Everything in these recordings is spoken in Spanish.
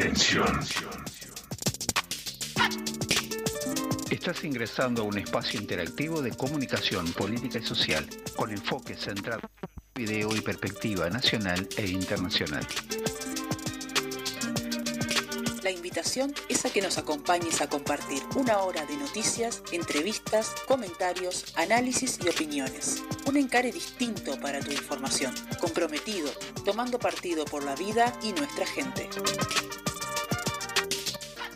Atención. Estás ingresando a un espacio interactivo de comunicación política y social, con enfoque central en video y perspectiva nacional e internacional. La invitación es a que nos acompañes a compartir una hora de noticias, entrevistas, comentarios, análisis y opiniones. Un encare distinto para tu información, comprometido, tomando partido por la vida y nuestra gente.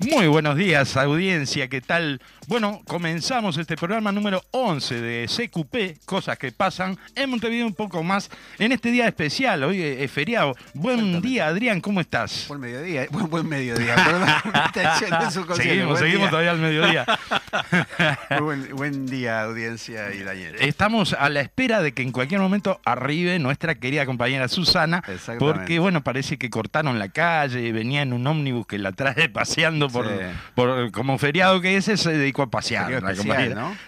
Muy buenos días, audiencia, ¿qué tal? Bueno, comenzamos este programa número 11 de CQP, Cosas que Pasan, en Montevideo un poco más, en este día especial, hoy es feriado. Buen día, Adrián, ¿cómo estás? Buen mediodía, buen, buen mediodía, perdón, su. Seguimos, seguimos día. todavía al mediodía. Muy buen, buen día, audiencia y Daniel. Estamos a la espera de que en cualquier momento arribe nuestra querida compañera Susana, porque bueno, parece que cortaron la calle, venía en un ómnibus que la trae paseando por, Sí. por- como feriado que es, se dedicó a pasear.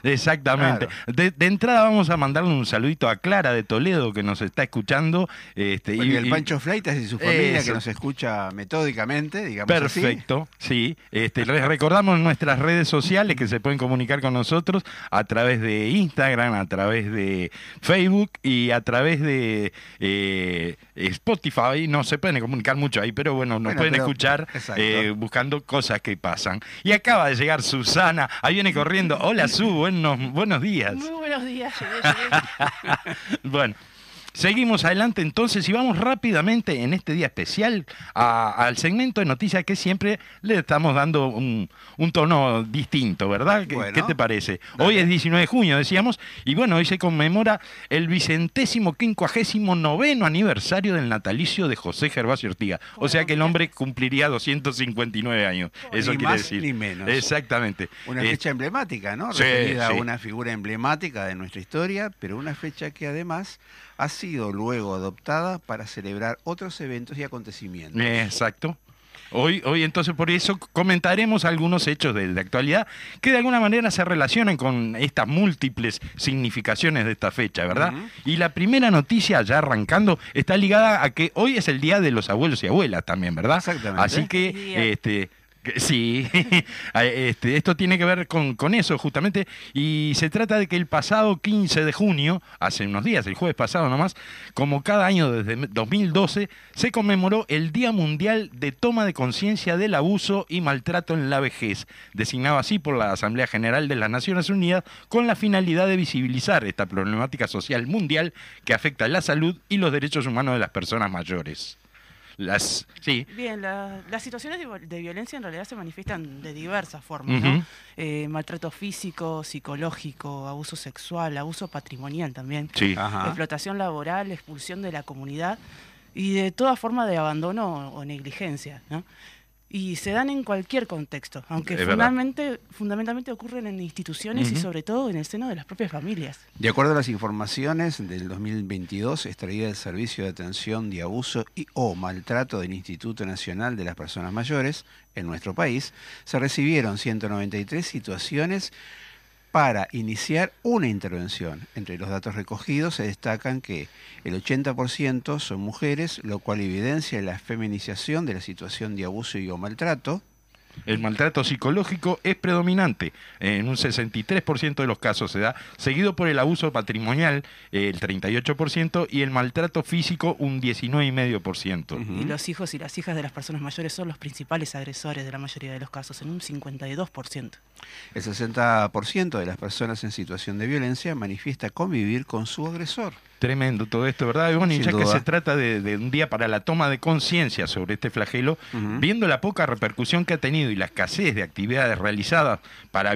Exactamente. De, de entrada vamos a mandarle un saludito a Clara de Toledo que nos está escuchando. Este, Bueno, y el Pancho Fleitas y su familia Eso. que nos escucha metódicamente, digamos así. Perfecto, sí. Este, les recordamos nuestras redes sociales que se pueden comunicar con nosotros a través de Instagram, a través de Facebook y a través de eh, Spotify. No se pueden comunicar mucho ahí, pero bueno, nos Bueno, pueden pero- escuchar eh, buscando cosas que pasan. Y acaba de llegar Susana, ahí viene corriendo. Hola Su, buenos, buenos días. Muy buenos días, llegué, llegué. Bueno, seguimos adelante entonces y vamos rápidamente en este día especial al segmento de noticias que siempre le estamos dando un, un tono distinto, ¿verdad? ¿Qué, Bueno, qué te parece? Hoy es 19 de junio, decíamos, y bueno, hoy se conmemora el vicentésimo quincuagésimo noveno aniversario del natalicio de José Gervasio Ortiga. O sea que el hombre cumpliría 259 años. Eso Ni quiere más decir. ni menos. Exactamente. Una Eh, fecha emblemática, ¿no? sí, Referida sí. a una figura emblemática de nuestra historia, pero una fecha que además ha sido luego adoptada para celebrar otros eventos y acontecimientos. Exacto. Hoy, hoy entonces por eso comentaremos algunos hechos de, de actualidad que de alguna manera se relacionan con estas múltiples significaciones de esta fecha, ¿verdad? Y la primera noticia, ya arrancando, está ligada a que hoy es el día de los abuelos y abuelas también, ¿verdad? Exactamente. Así que, este, que- sí, este, esto tiene que ver con, con eso justamente, y se trata de que el pasado 15 de junio, hace unos días, el jueves pasado nomás, como cada año desde 2012, se conmemoró el Día Mundial de Toma de Conciencia del Abuso y Maltrato en la Vejez, designado así por la Asamblea General de las Naciones Unidas, con la finalidad de visibilizar esta problemática social mundial que afecta la salud y los derechos humanos de las personas mayores. Las, sí, Bien, la- las situaciones de, violencia en realidad se manifiestan de diversas formas. ¿no? Eh, maltrato físico, psicológico, abuso sexual, abuso patrimonial también, sí. Explotación laboral, expulsión de la comunidad y de toda forma de abandono o negligencia, ¿no? Y se dan en cualquier contexto, aunque fundamentalmente, fundamentalmente ocurren en instituciones y sobre todo en el seno de las propias familias. De acuerdo a las informaciones del 2022 extraídas del Servicio de Atención de Abuso y o Maltrato del Instituto Nacional de las Personas Mayores en nuestro país, se recibieron 193 situaciones para iniciar una intervención. Entre los datos recogidos se destacan que el 80% son mujeres, lo cual evidencia la feminización de la situación de abuso y o maltrato. El maltrato psicológico es predominante, en un 63% de los casos se da, seguido por el abuso patrimonial, el 38%, y el maltrato físico, un 19,5%. Y los hijos y las hijas de las personas mayores son los principales agresores de la mayoría de los casos, en un 52%. El 60% de las personas en situación de violencia manifiesta convivir con su agresor. Tremendo todo esto, ¿verdad? Y bueno, y ya que se trata de, de un día para la toma de conciencia sobre este flagelo, viendo la poca repercusión que ha tenido y la escasez de actividades realizadas para,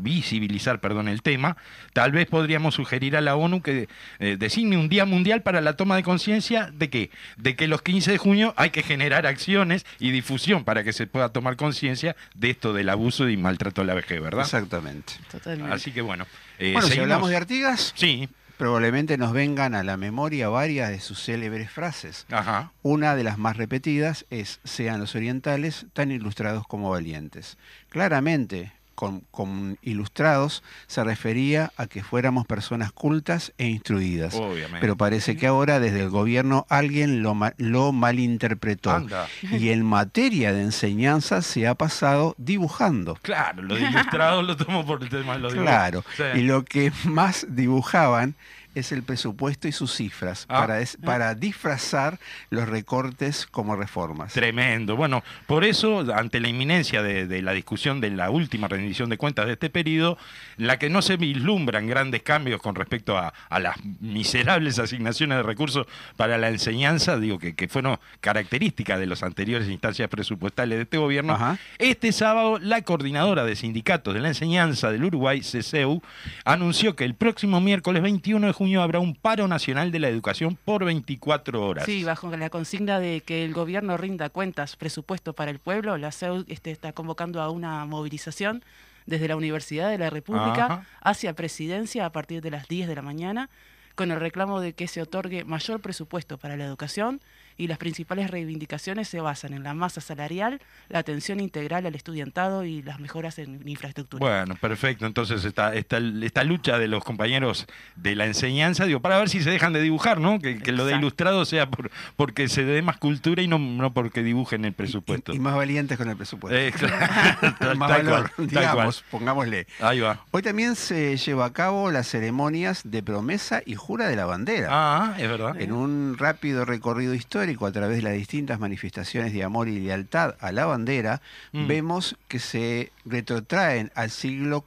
visibilizar perdón, el tema, tal vez podríamos sugerir a la ONU que eh, designe un día mundial para la toma de conciencia de que de que los 15 de junio hay que generar acciones y difusión para que se pueda tomar conciencia de esto del abuso y maltrato a la vejez, ¿verdad? Exactamente. Totalmente. Así que bueno. eh, Bueno, si seguimos. hablamos de Artigas, Sí, probablemente nos vengan a la memoria varias de sus célebres frases. ajá. Una de las más repetidas es, sean los orientales tan ilustrados como valientes. Claramente, con, con ilustrados se refería a que fuéramos personas cultas e instruidas. Obviamente. Pero parece que ahora desde el gobierno alguien lo, ma- lo malinterpretó. Anda. Y en materia de enseñanza se ha pasado dibujando. Claro, lo de ilustrado lo tomo por el tema de los. Claro. Sí. Y lo que más dibujaban es el presupuesto y sus cifras Ah. para, disfrazar los recortes como reformas. Tremendo. Bueno, por eso, ante la inminencia de, de la discusión de la última rendición de cuentas de este periodo, la que no se vislumbran grandes cambios con respecto a, a las miserables asignaciones de recursos para la enseñanza, digo que, que fueron características de las anteriores instancias presupuestales de este gobierno, Ajá. este sábado la coordinadora de sindicatos de la enseñanza del Uruguay, CCEU, anunció que el próximo miércoles 21 de junio habrá un paro nacional de la educación por 24 horas. Sí, bajo la consigna de que el gobierno rinda cuentas, presupuesto para el pueblo, la CEU este, está convocando a una movilización desde la Universidad de la República Ajá. hacia Presidencia a partir de las 10 de la mañana, con el reclamo de que se otorgue mayor presupuesto para la educación y las principales reivindicaciones se basan en la masa salarial, la atención integral al estudiantado y las mejoras en infraestructura. Bueno, perfecto. Entonces, esta, esta, esta lucha de los compañeros de la enseñanza, digo, para ver si se dejan de dibujar, ¿no? Que, que lo de ilustrado sea por, porque se dé más cultura y no, no porque dibujen el presupuesto. Y, y más valientes con el presupuesto. Eh, claro, más tal valor, cual, tal digamos, pongámosle. cual. Ahí va. Hoy también se lleva a cabo las ceremonias de promesa y jura de la bandera. Ah, es verdad. En un rápido recorrido histórico a través de las distintas manifestaciones de amor y lealtad a la bandera, Mm. vemos que se retrotraen al siglo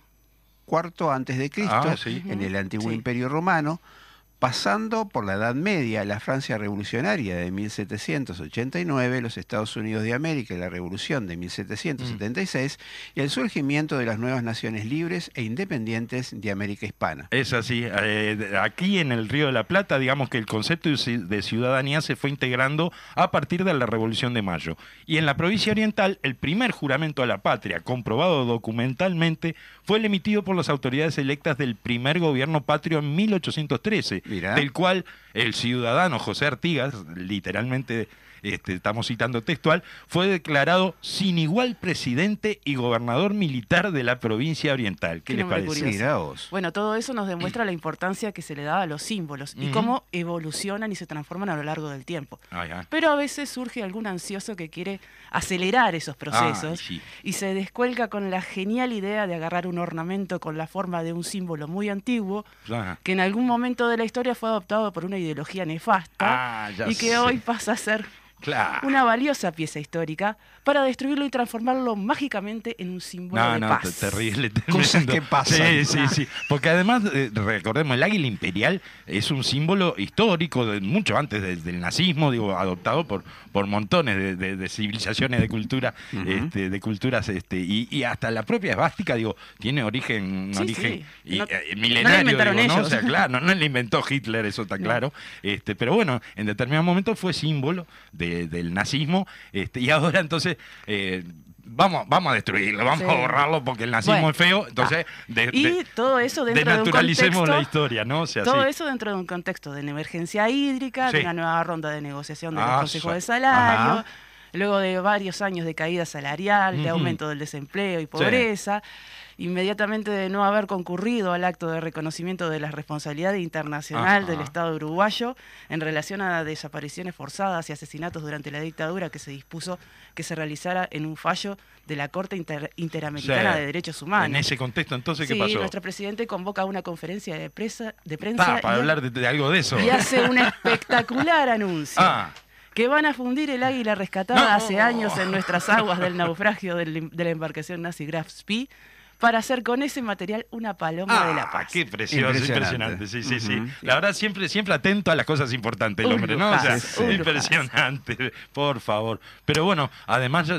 IV antes de Cristo, Ah, sí. en el antiguo Sí. Imperio Romano, pasando por la Edad Media, la Francia revolucionaria de 1789, los Estados Unidos de América y la Revolución de 1776, y el surgimiento de las nuevas naciones libres e independientes de América Hispana. Es así. eh, aquí en el Río de la Plata, digamos que el concepto de ciudadanía se fue integrando a partir de la Revolución de Mayo. Y en la provincia oriental, el primer juramento a la patria, comprobado documentalmente, fue el emitido por las autoridades electas del primer gobierno patrio en 1813, Del cual el ciudadano José Artigas, literalmente este, estamos citando textual, fue declarado sin igual presidente y gobernador militar de la provincia oriental. ¿Qué Qué les parece? Bueno, todo eso nos demuestra la importancia que se le da a los símbolos y cómo evolucionan y se transforman a lo largo del tiempo. Pero a veces surge algún ansioso que quiere acelerar esos procesos sí. y se descuelga con la genial idea de agarrar un ornamento con la forma de un símbolo muy antiguo que en algún momento de la historia fue adoptado por una ideología nefasta Ah, y que sé. hoy pasa a ser Claro. una valiosa pieza histórica para destruirlo y transformarlo mágicamente en un símbolo No, de no, paz. te- terrible. Cosas que pasan. Sí, sí, sí. Porque además, eh, recordemos, el águila imperial es un símbolo histórico de mucho antes de- del nazismo, digo, adoptado por, por montones de, de- de civilizaciones, de cultura, este, de culturas, este, y, y hasta la propia esvástica, digo, tiene origen, un Sí, origen sí. y, No- eh, no milenario, inventaron digo, ¿no? O sea, claro, no, no le inventó Hitler, eso está No. claro. Este, pero bueno, en determinado momento fue símbolo de- del nazismo, este, y ahora entonces eh, vamos, vamos a destruirlo, vamos Sí. a borrarlo porque el nazismo Bueno, es feo, entonces de- Y de- todo eso dentro de un contexto la historia, ¿no? O sea, Todo sí. eso dentro de un contexto de una emergencia hídrica, Sí. de una nueva ronda de negociación del Ah, Consejo sí. de Salario, Ajá. luego de varios años de caída salarial, de aumento del desempleo y pobreza, inmediatamente de no haber concurrido al acto de reconocimiento de la responsabilidad internacional Ajá. del Estado uruguayo en relación a desapariciones forzadas y asesinatos durante la dictadura que se dispuso que se realizara en un fallo de la Corte Inter- Interamericana Sí. de Derechos Humanos. En ese contexto, entonces, ¿qué Sí, pasó? nuestro presidente convoca una conferencia de, presa, de prensa Ah, para hablar de, de algo de eso. y hace un espectacular anuncio. Ah, Que van a fundir el águila rescatada No. hace años en nuestras aguas del naufragio del- de la embarcación nazi Graf Spee para hacer con ese material una paloma de la Ah, paz. qué precioso, Impresionante. impresionante. Sí, sí, sí. La verdad, siempre, siempre atento a las cosas importantes el Un hombre, ¿no? O sea, lujazo, un impresionante, por favor. Pero bueno, además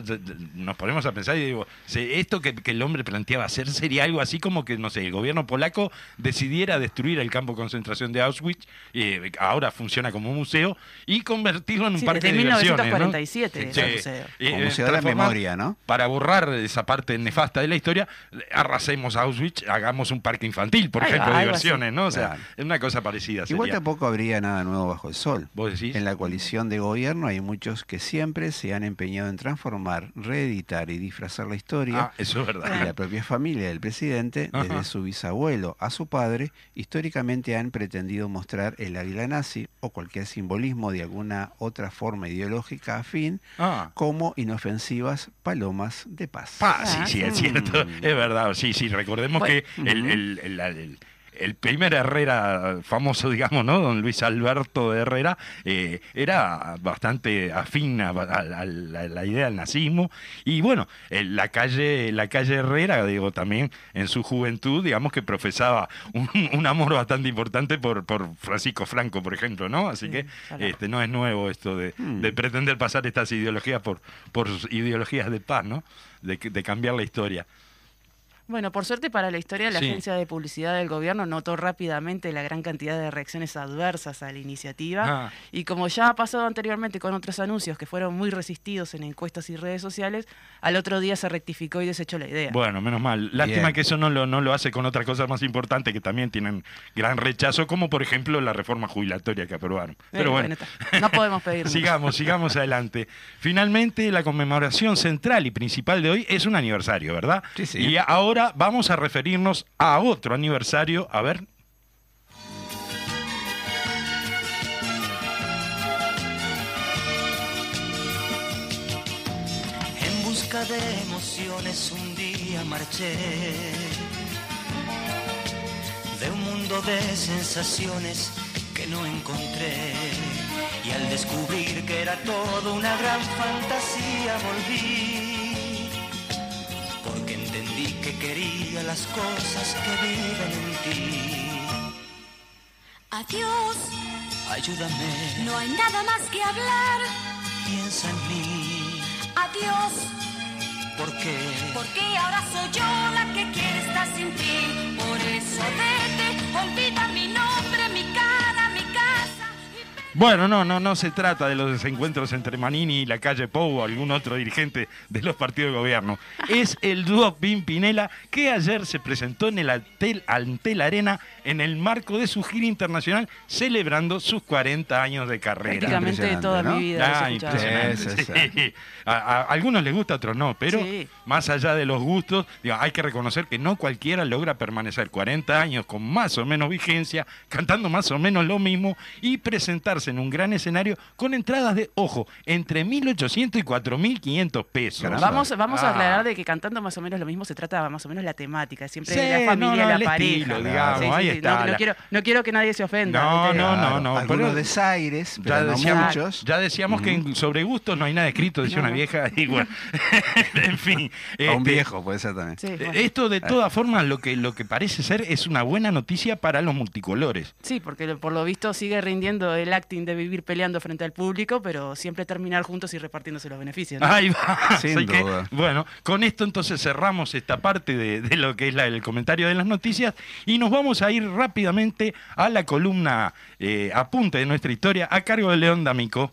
nos ponemos a pensar y digo, esto que, que el hombre planteaba hacer sería algo así como que, no sé, el gobierno polaco decidiera destruir el campo de concentración de Auschwitz, eh, ahora funciona como museo, y convertirlo en un Sí, parque desde de diversiones. ¿no? 1947 Sí. es el museo. Como museo de la memoria, ¿no? Para borrar esa parte nefasta de la historia, arrasemos Auschwitz, hagamos un parque infantil, por ejemplo, de diversiones, ¿no? O sea, Claro. es una cosa parecida. Igual sería. tampoco habría nada nuevo bajo el sol. ¿Vos decís? En la coalición de gobierno hay muchos que siempre se han empeñado en transformar, reeditar y disfrazar la historia. Ah, eso es Y verdad. la propia familia del presidente, Ajá. desde su bisabuelo a su padre, históricamente han pretendido mostrar el águila nazi o cualquier simbolismo de alguna otra forma ideológica afín Ah. como inofensivas palomas de paz. Pa, sí, Ah, sí, es sí. cierto. Es verdad, sí, sí. Recordemos Bueno. que el, el- el- el- el primer Herrera famoso, digamos, ¿no? Don Luis Alberto de Herrera, eh, era bastante afín a, a- a la, a la idea del nazismo. Y bueno, en la calle, la calle Herrera, digo, también en su juventud, digamos que profesaba un, un amor bastante importante por, por Francisco Franco, por ejemplo, ¿no? Así Sí, que este, no es nuevo esto de, Hmm. de pretender pasar estas ideologías por, por ideologías de paz, ¿no? De, de cambiar la historia. Bueno, por suerte para la historia, la Sí. agencia de publicidad del gobierno notó rápidamente la gran cantidad de reacciones adversas a la iniciativa. Ah. Y como ya ha pasado anteriormente con otros anuncios que fueron muy resistidos en encuestas y redes sociales, al otro día se rectificó y desechó la idea. Bueno, menos mal. Lástima Bien. que eso no lo, no lo hace con otras cosas más importantes que también tienen gran rechazo, como por ejemplo la reforma jubilatoria que aprobaron. Eh, Pero bueno, no podemos pedir sigamos, sigamos adelante. Finalmente, la conmemoración central y principal de hoy es un aniversario, ¿verdad? Sí, sí. Y ahora vamos a referirnos a otro aniversario. A ver. En busca de emociones un día marché de un mundo de sensaciones que no encontré y al descubrir que era todo una gran fantasía volví porque entendí que quería las cosas que viven en ti. Adiós, Ayúdame, no hay nada más que hablar. piensa en mí, Adiós, porque porque ahora soy yo la que quiere estar sin ti. Por eso vete, olvida Bueno, no, no, no se trata de los desencuentros entre Manini y la calle Pou o algún otro dirigente de los partidos de gobierno. Es el dúo Pimpinela que ayer se presentó en el Antel, Antel Arena en el marco de su gira internacional celebrando sus 40 años de carrera. Prácticamente de toda mi vida. Ah, impresionante. Sí. A, a- a algunos les gusta, a otros no, pero Sí. más allá de los gustos, digo, hay que reconocer que no cualquiera logra permanecer 40 años con más o menos vigencia, cantando más o menos lo mismo y presentarse en un gran escenario con entradas de, ojo, entre 1.800 y 4.500 pesos. Caramba. Vamos, vamos Ah. a aclarar de que cantando más o menos lo mismo se trata más o menos la temática, siempre Sí, de la familia, no, no, la el pareja. estilo, digamos, ahí está, No, no la- quiero, no quiero que nadie se ofenda. No, no, Claro, no, Algunos pero- desaires, Ya pero no decíamos, muchos. ya decíamos que en- sobre gustos no hay nada escrito, decía No, una no. vieja, bueno, en fin. A un este, viejo puede ser también. Sí, Eh, bueno. Esto de todas formas lo que, lo que parece ser es una buena noticia para los multicolores. Sí, porque por lo visto sigue rindiendo el acting de vivir peleando frente al público, pero siempre terminar juntos y repartiéndose los beneficios. ¿no? Ahí va. Sin que, duda. bueno, con esto entonces cerramos esta parte de, de lo que es la- el comentario de las noticias y nos vamos a ir rápidamente a la columna eh, apunte de nuestra historia a cargo de León D'Amico.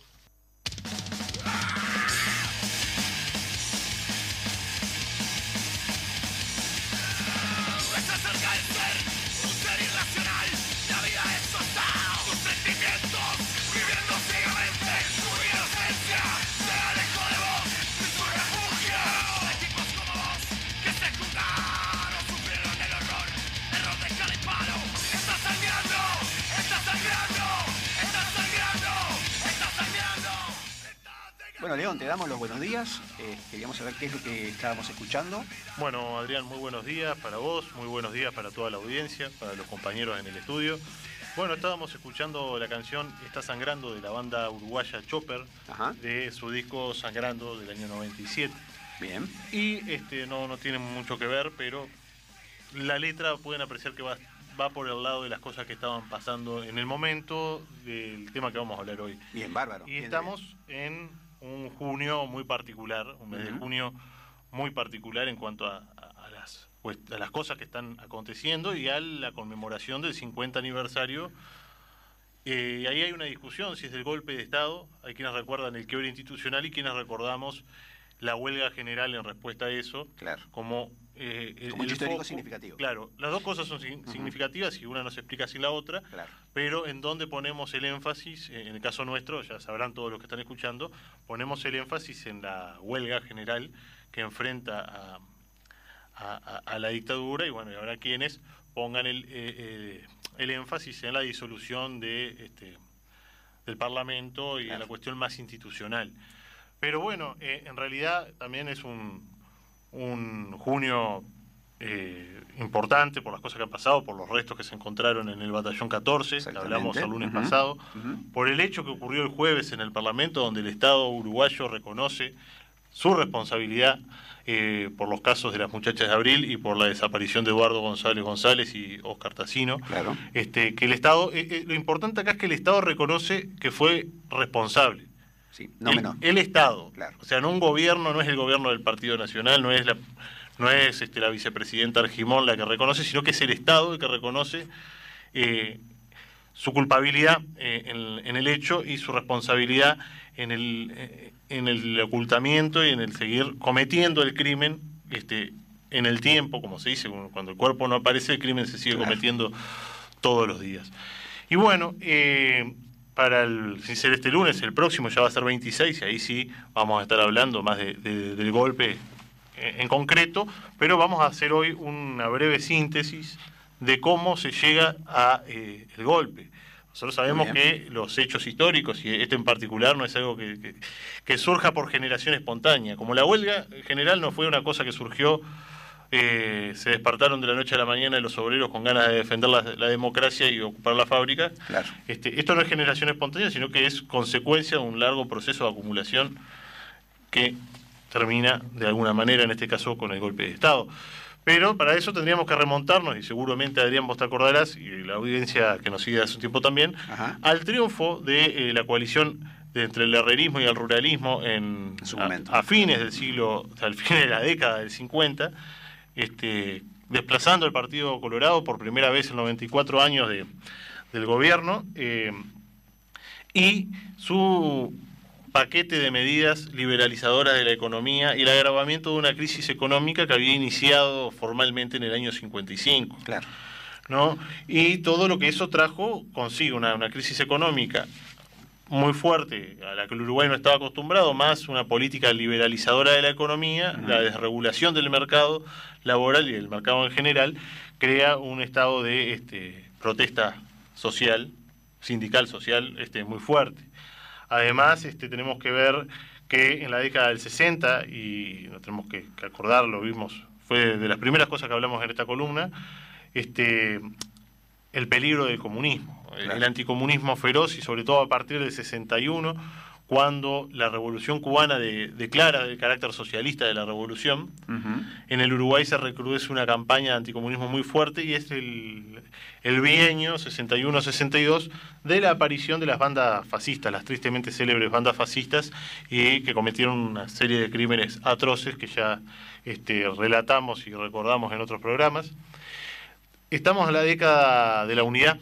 León, te damos los buenos días. Eh, queríamos saber qué es lo que estábamos escuchando. Bueno, Adrián, muy buenos días para vos, muy buenos días para toda la audiencia, para los compañeros en el estudio. Bueno, estábamos escuchando la canción Está Sangrando de la banda uruguaya Chopper, Ajá. de su disco Sangrando del año 97. Bien. Y este, no, no tiene mucho que ver, pero la letra pueden apreciar que va, va por el lado de las cosas que estaban pasando en el momento del tema que vamos a hablar hoy. Bien, bárbaro. Y bien, estamos en un junio muy particular, un mes de junio muy particular en cuanto a, a- a las, cuest- a las cosas que están aconteciendo y a la conmemoración del 50 aniversario. Eh, ahí hay una discusión si es del golpe de Estado, hay quienes recuerdan el quiebre institucional y quienes recordamos la huelga general en respuesta a eso, Claro. como eh, Como el histórico foco- significativo. Claro, las dos cosas son significativas y una no se explica sin la otra, Claro. pero en donde ponemos el énfasis, eh, en el caso nuestro, ya sabrán todos los que están escuchando, ponemos el énfasis en la huelga general que enfrenta a, a- a- a la dictadura y bueno, y ahora quienes pongan el, eh, eh, el énfasis en la disolución de este, del Parlamento y en la cuestión más institucional. Pero bueno, eh, en realidad también es un, un junio eh, importante por las cosas que han pasado, por los restos que se encontraron en el batallón 14, que hablamos el lunes pasado, por el hecho que ocurrió el jueves en el Parlamento, donde el Estado uruguayo reconoce su responsabilidad eh, por los casos de las muchachas de abril y por la desaparición de Eduardo González González y Oscar Tacino. Claro. Este, que el Estado, eh, eh, lo importante acá es que el Estado reconoce que fue responsable. Sí, no el, menor. el Estado. Claro. O sea, no un gobierno, no es el gobierno del Partido Nacional, no es la, no es este, la vicepresidenta Argimón la que reconoce, sino que es el Estado el que reconoce eh, su culpabilidad eh, en, en el hecho y su responsabilidad en el, eh, en el ocultamiento y en el seguir cometiendo el crimen este, en el tiempo, como se dice, cuando el cuerpo no aparece, el crimen se sigue Claro. cometiendo todos los días. Y bueno, eh, para el, sin ser este lunes, el próximo ya va a ser 26 y ahí sí vamos a estar hablando más de- de- del golpe en concreto, pero vamos a hacer hoy una breve síntesis de cómo se llega a eh, el golpe. Nosotros sabemos que los hechos históricos, y este en particular, no es algo que, que- que surja por generación espontánea. Como la huelga en general no fue una cosa que surgió, eh, se despertaron de la noche a la mañana los obreros con ganas de defender la, la democracia y ocupar la fábrica. Claro. Este, esto no es generación espontánea, sino que es consecuencia de un largo proceso de acumulación que termina de alguna manera, en este caso, con el golpe de Estado. Pero para eso tendríamos que remontarnos, y seguramente Adrián vos te acordarás, y la audiencia que nos sigue hace un tiempo también, Ajá. al triunfo de eh, la coalición de entre el herrerismo y el ruralismo en, En su a- momento. a, fines del siglo, o sea, al fin de la década del 50, este, desplazando el Partido Colorado por primera vez en 94 años de, del gobierno, eh, y su paquete de medidas liberalizadoras de la economía y el agravamiento de una crisis económica que había iniciado formalmente en el año 55. Claro. ¿no? Y todo lo que eso trajo consigo, una, una crisis económica muy fuerte, a la que el Uruguay no estaba acostumbrado, más una política liberalizadora de la economía, la desregulación del mercado laboral y del mercado en general, crea un estado de este, protesta social, sindical social, este, muy fuerte. Además, este, tenemos que ver que en la década del 60, y no tenemos que, que acordarlo, vimos, fue de las primeras cosas que hablamos en esta columna, este, el peligro del comunismo, el- Claro. el anticomunismo feroz y sobre todo a partir del 61, cuando la revolución cubana de- declara el carácter socialista de la revolución, en el Uruguay se recrudece una campaña de anticomunismo muy fuerte y es el, el bienio 61-62 de la aparición de las bandas fascistas, las tristemente célebres bandas fascistas, y que cometieron una serie de crímenes atroces que ya este, relatamos y recordamos en otros programas. Estamos en la década de la unidad,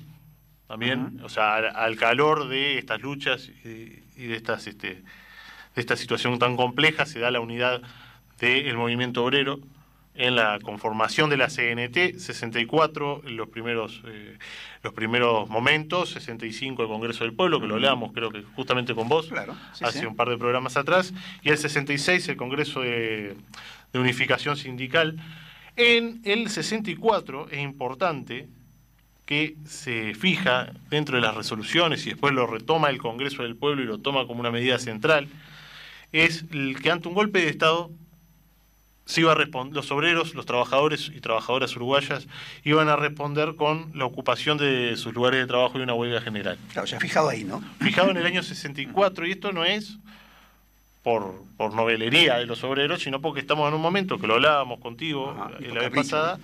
también, o sea, al, al calor de estas luchas y, y de estas este, de esta situación tan compleja se da la unidad del movimiento obrero en la conformación de la CNT, 64 en los primeros eh, los primeros momentos, 65 el Congreso del Pueblo, que lo hablamos creo que justamente con vos Claro, sí, hace sí. un par de programas atrás, y el 66 el Congreso de, de Unificación Sindical. En el 64 es importante que se fija dentro de las resoluciones y después lo retoma el Congreso del Pueblo y lo toma como una medida central, es el que ante un golpe de Estado se iba a responder, los obreros, los trabajadores y trabajadoras uruguayas iban a responder con la ocupación de sus lugares de trabajo y una huelga general. Claro, ya fijado ahí, ¿no? Fijado en el año 64, y esto no es por, por novelería de los obreros, sino porque estamos en un momento que lo hablábamos contigo Ajá, eh, la vez pasada,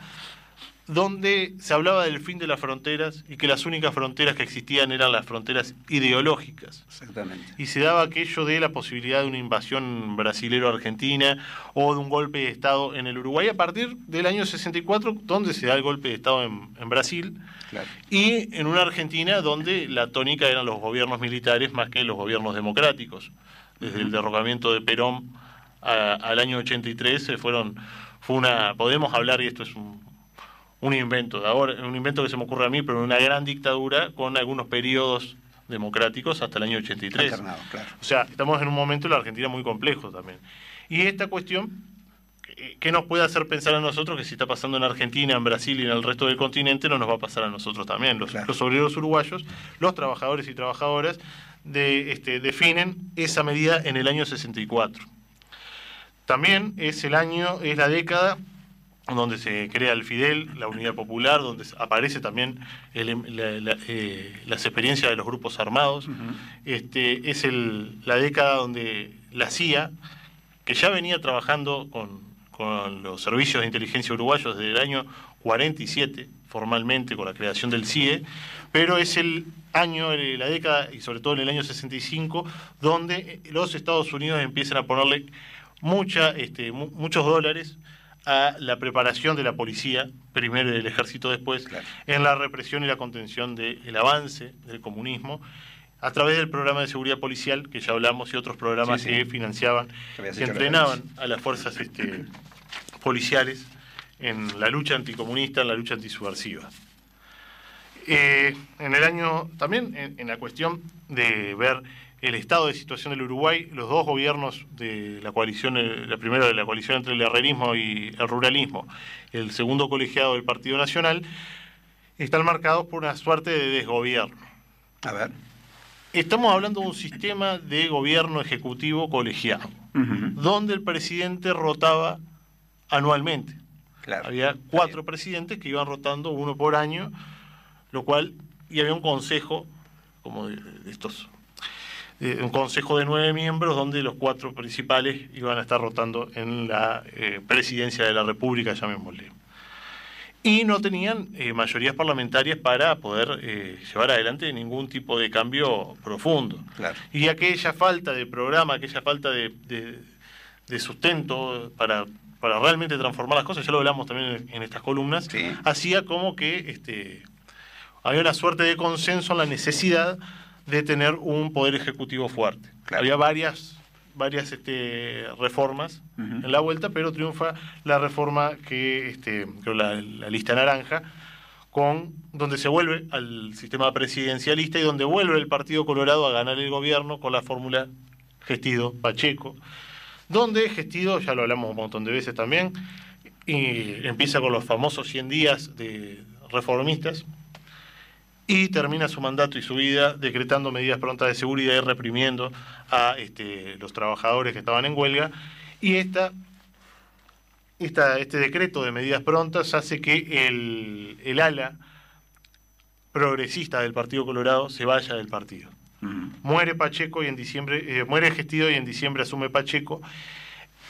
donde se hablaba del fin de las fronteras y que las únicas fronteras que existían eran las fronteras ideológicas. Exactamente. Y se daba aquello de la posibilidad de una invasión brasilero-argentina o de un golpe de Estado en el Uruguay a partir del año 64, donde se da el golpe de Estado en, en Brasil, Claro. y en una Argentina donde la tónica eran los gobiernos militares más que los gobiernos democráticos. Desde el derrocamiento de Perón a- al año 83 se fueron, fue una, podemos hablar, y esto es un, un invento de ahora, un invento que se me ocurre a mí, pero una gran dictadura con algunos periodos democráticos hasta el año 83. Alternado, claro. O sea, estamos en un momento en la Argentina muy complejo también. Y esta cuestión, ¿qué- ¿qué nos puede hacer pensar a nosotros que si está pasando en Argentina, en Brasil y en el resto del continente, no nos va a pasar a nosotros también? Los, Claro. los obreros uruguayos, los trabajadores y trabajadoras, de, este, definen esa medida en el año 64. También es el año, es la década donde se crea el Fidel, la Unidad Popular, donde aparece también el- la- la- eh, las experiencias de los grupos armados. este, es el- la década donde la CIA, que ya venía trabajando con, con los servicios de inteligencia uruguayos desde el año 47, formalmente con la creación del CIE, pero es el año, eh, la década, y sobre todo en el año 65, donde los Estados Unidos empiezan a ponerle mucha, este, mu- muchos dólares a la preparación de la policía, primero y del ejército después, Claro. en la represión y la contención del avance del comunismo, a través del programa de seguridad policial, que ya hablamos, y otros programas Sí, sí. que financiaban, Que entrenaban a las fuerzas este, policiales en la lucha anticomunista, en la lucha antisubversiva. Eh, en el año, también en, en la cuestión de ver el estado de situación del Uruguay, los dos gobiernos de la coalición, eh, la primera de la coalición entre el herrerismo y el ruralismo, el segundo colegiado del Partido Nacional, están marcados por una suerte de desgobierno. A ver. Estamos hablando de un sistema de gobierno ejecutivo colegiado, donde el presidente rotaba anualmente. Claro. Había cuatro presidentes que iban rotando uno por año, lo cual, y había un consejo, como de, de estos, un consejo de nueve miembros, donde los cuatro principales iban a estar rotando en la eh, presidencia de la República, llamémosle. Y no tenían eh, mayorías parlamentarias para poder eh, llevar adelante ningún tipo de cambio profundo. Claro. Y aquella falta de programa, aquella falta de, de- sustento para, para realmente transformar las cosas, ya lo hablamos también en, en estas columnas, Sí. hacía como que este, había una suerte de consenso en la necesidad de tener un poder ejecutivo fuerte. Claro. Había varias, varias este, reformas en la vuelta, pero triunfa la reforma que, este, creo la, la lista naranja, con donde se vuelve al sistema presidencialista y donde vuelve el Partido Colorado a ganar el gobierno con la fórmula Gestido-Pacheco, donde Gestido, ya lo hablamos un montón de veces también, y empieza con los famosos 100 días de reformistas y termina su mandato y su vida decretando medidas prontas de seguridad y reprimiendo a este, los trabajadores que estaban en huelga. Y esta, esta- este decreto de medidas prontas hace que el, el ala progresista del Partido Colorado se vaya del partido. Ujú. Muere Pacheco y en diciembre, eh, muere Gestido y en diciembre asume Pacheco.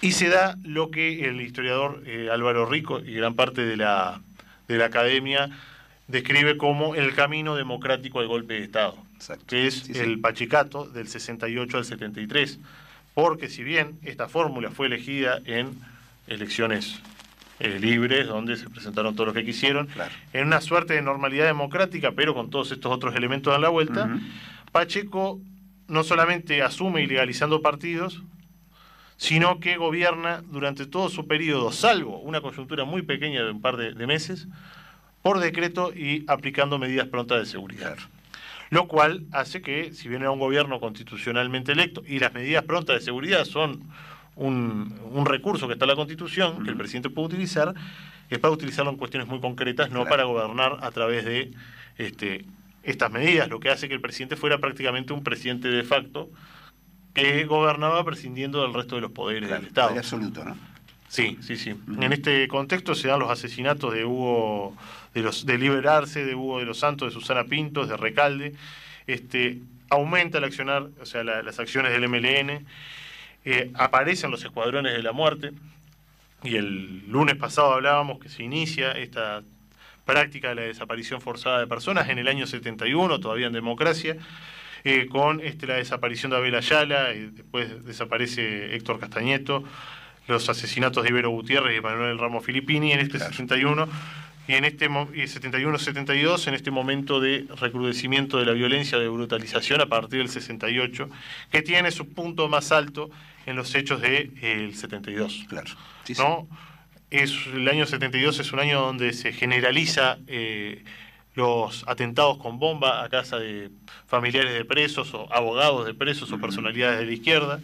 Y se da lo que el historiador eh, Álvaro Rico y gran parte de la, de la academia describe como el camino democrático al golpe de Estado, Exacto. que es Sí, sí. el Pachecato del 68 al 73. Porque si bien esta fórmula fue elegida en elecciones eh, libres, donde se presentaron todos los que quisieron, Claro. en una suerte de normalidad democrática, pero con todos estos otros elementos en la vuelta. Pacheco no solamente asume ilegalizando partidos, sino que gobierna durante todo su periodo, salvo una coyuntura muy pequeña de un par de, de meses, por decreto y aplicando medidas prontas de seguridad. Lo cual hace que, si bien era un gobierno constitucionalmente electo, y las medidas prontas de seguridad son un, un recurso que está en la Constitución, que el presidente puede utilizar, es para utilizarlo en cuestiones muy concretas, no Claro. para gobernar a través de este, estas medidas, lo que hace que el presidente fuera prácticamente un presidente de facto que gobernaba prescindiendo del resto de los poderes Claro, del Estado. absoluto, ¿no? Sí, sí, sí. En este contexto se dan los asesinatos de Hugo, de los de Liberarse, de Hugo de los Santos, de Susana Pintos, de Recalde. Este, aumenta el accionar, o sea, la- las acciones del MLN. eh, aparecen los escuadrones de la muerte. Y el lunes pasado hablábamos que se inicia esta práctica de la desaparición forzada de personas en el año 71, todavía en democracia, eh, con este, la desaparición de Abel Ayala, y después desaparece Héctor Castañeto, los asesinatos de Ibero Gutiérrez y Manuel Ramos Filippini en este 71 y en este 71-72 en este momento de recrudecimiento de la violencia de brutalización a partir del 68 que tiene su punto más alto en los hechos del de, el 72 claro. ¿no? es el año 72 es un año donde se generaliza eh, los atentados con bomba a casa de familiares de presos o abogados de presos o personalidades de la izquierda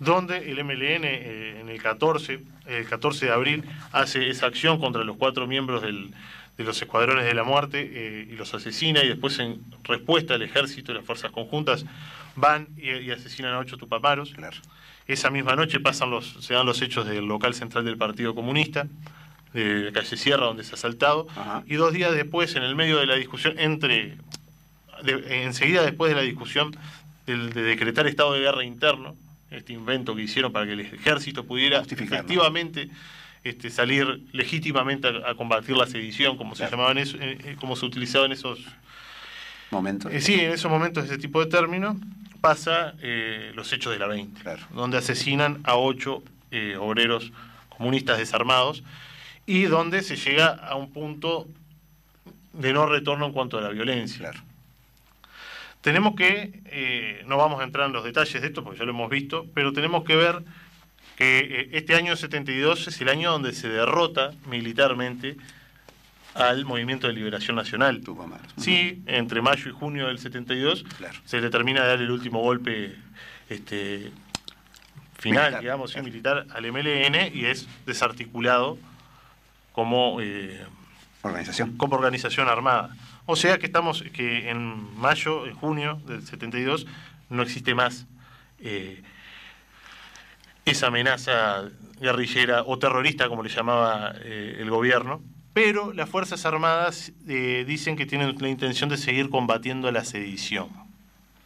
donde el MLN eh, en el 14, el 14 de abril hace esa acción contra los cuatro miembros del, de los escuadrones de la muerte eh, y los asesina y después en respuesta el ejército y las fuerzas conjuntas van y, y asesinan a ocho tupamaros. Claro. Esa misma noche pasan los, se dan los hechos del local central del Partido Comunista, de calle Sierra, donde se ha asaltado, Ajá. y dos días después, en el medio de la discusión, entre de- enseguida después de la discusión del- de decretar estado de guerra interno, este invento que hicieron para que el ejército pudiera efectivamente este, salir legítimamente a, a combatir la sedición, como se llamaban eso, eh, eh, como se utilizaba en esos Momentos. eh, sí, en esos momentos ese tipo de término pasa eh, los hechos de la 20, Claro. donde asesinan a ocho obreros comunistas desarmados y donde se llega a un punto de no retorno en cuanto a la violencia. Claro. Tenemos que, eh, no vamos a entrar en los detalles de esto porque ya lo hemos visto, pero tenemos que ver que eh, este año 72 es el año donde se derrota militarmente al Movimiento de Liberación Nacional. Tupamaros. Sí, entre mayo y junio del 72 Claro. se le termina de dar el último golpe este, final, Militar, digamos, sí, militar al MLN y es desarticulado como, eh, Organización. como organización armada. O sea que estamos, que en mayo, en junio del 72 no existe más eh, esa amenaza guerrillera o terrorista, como le llamaba eh, el gobierno, pero las Fuerzas Armadas eh, dicen que tienen la intención de seguir combatiendo la sedición,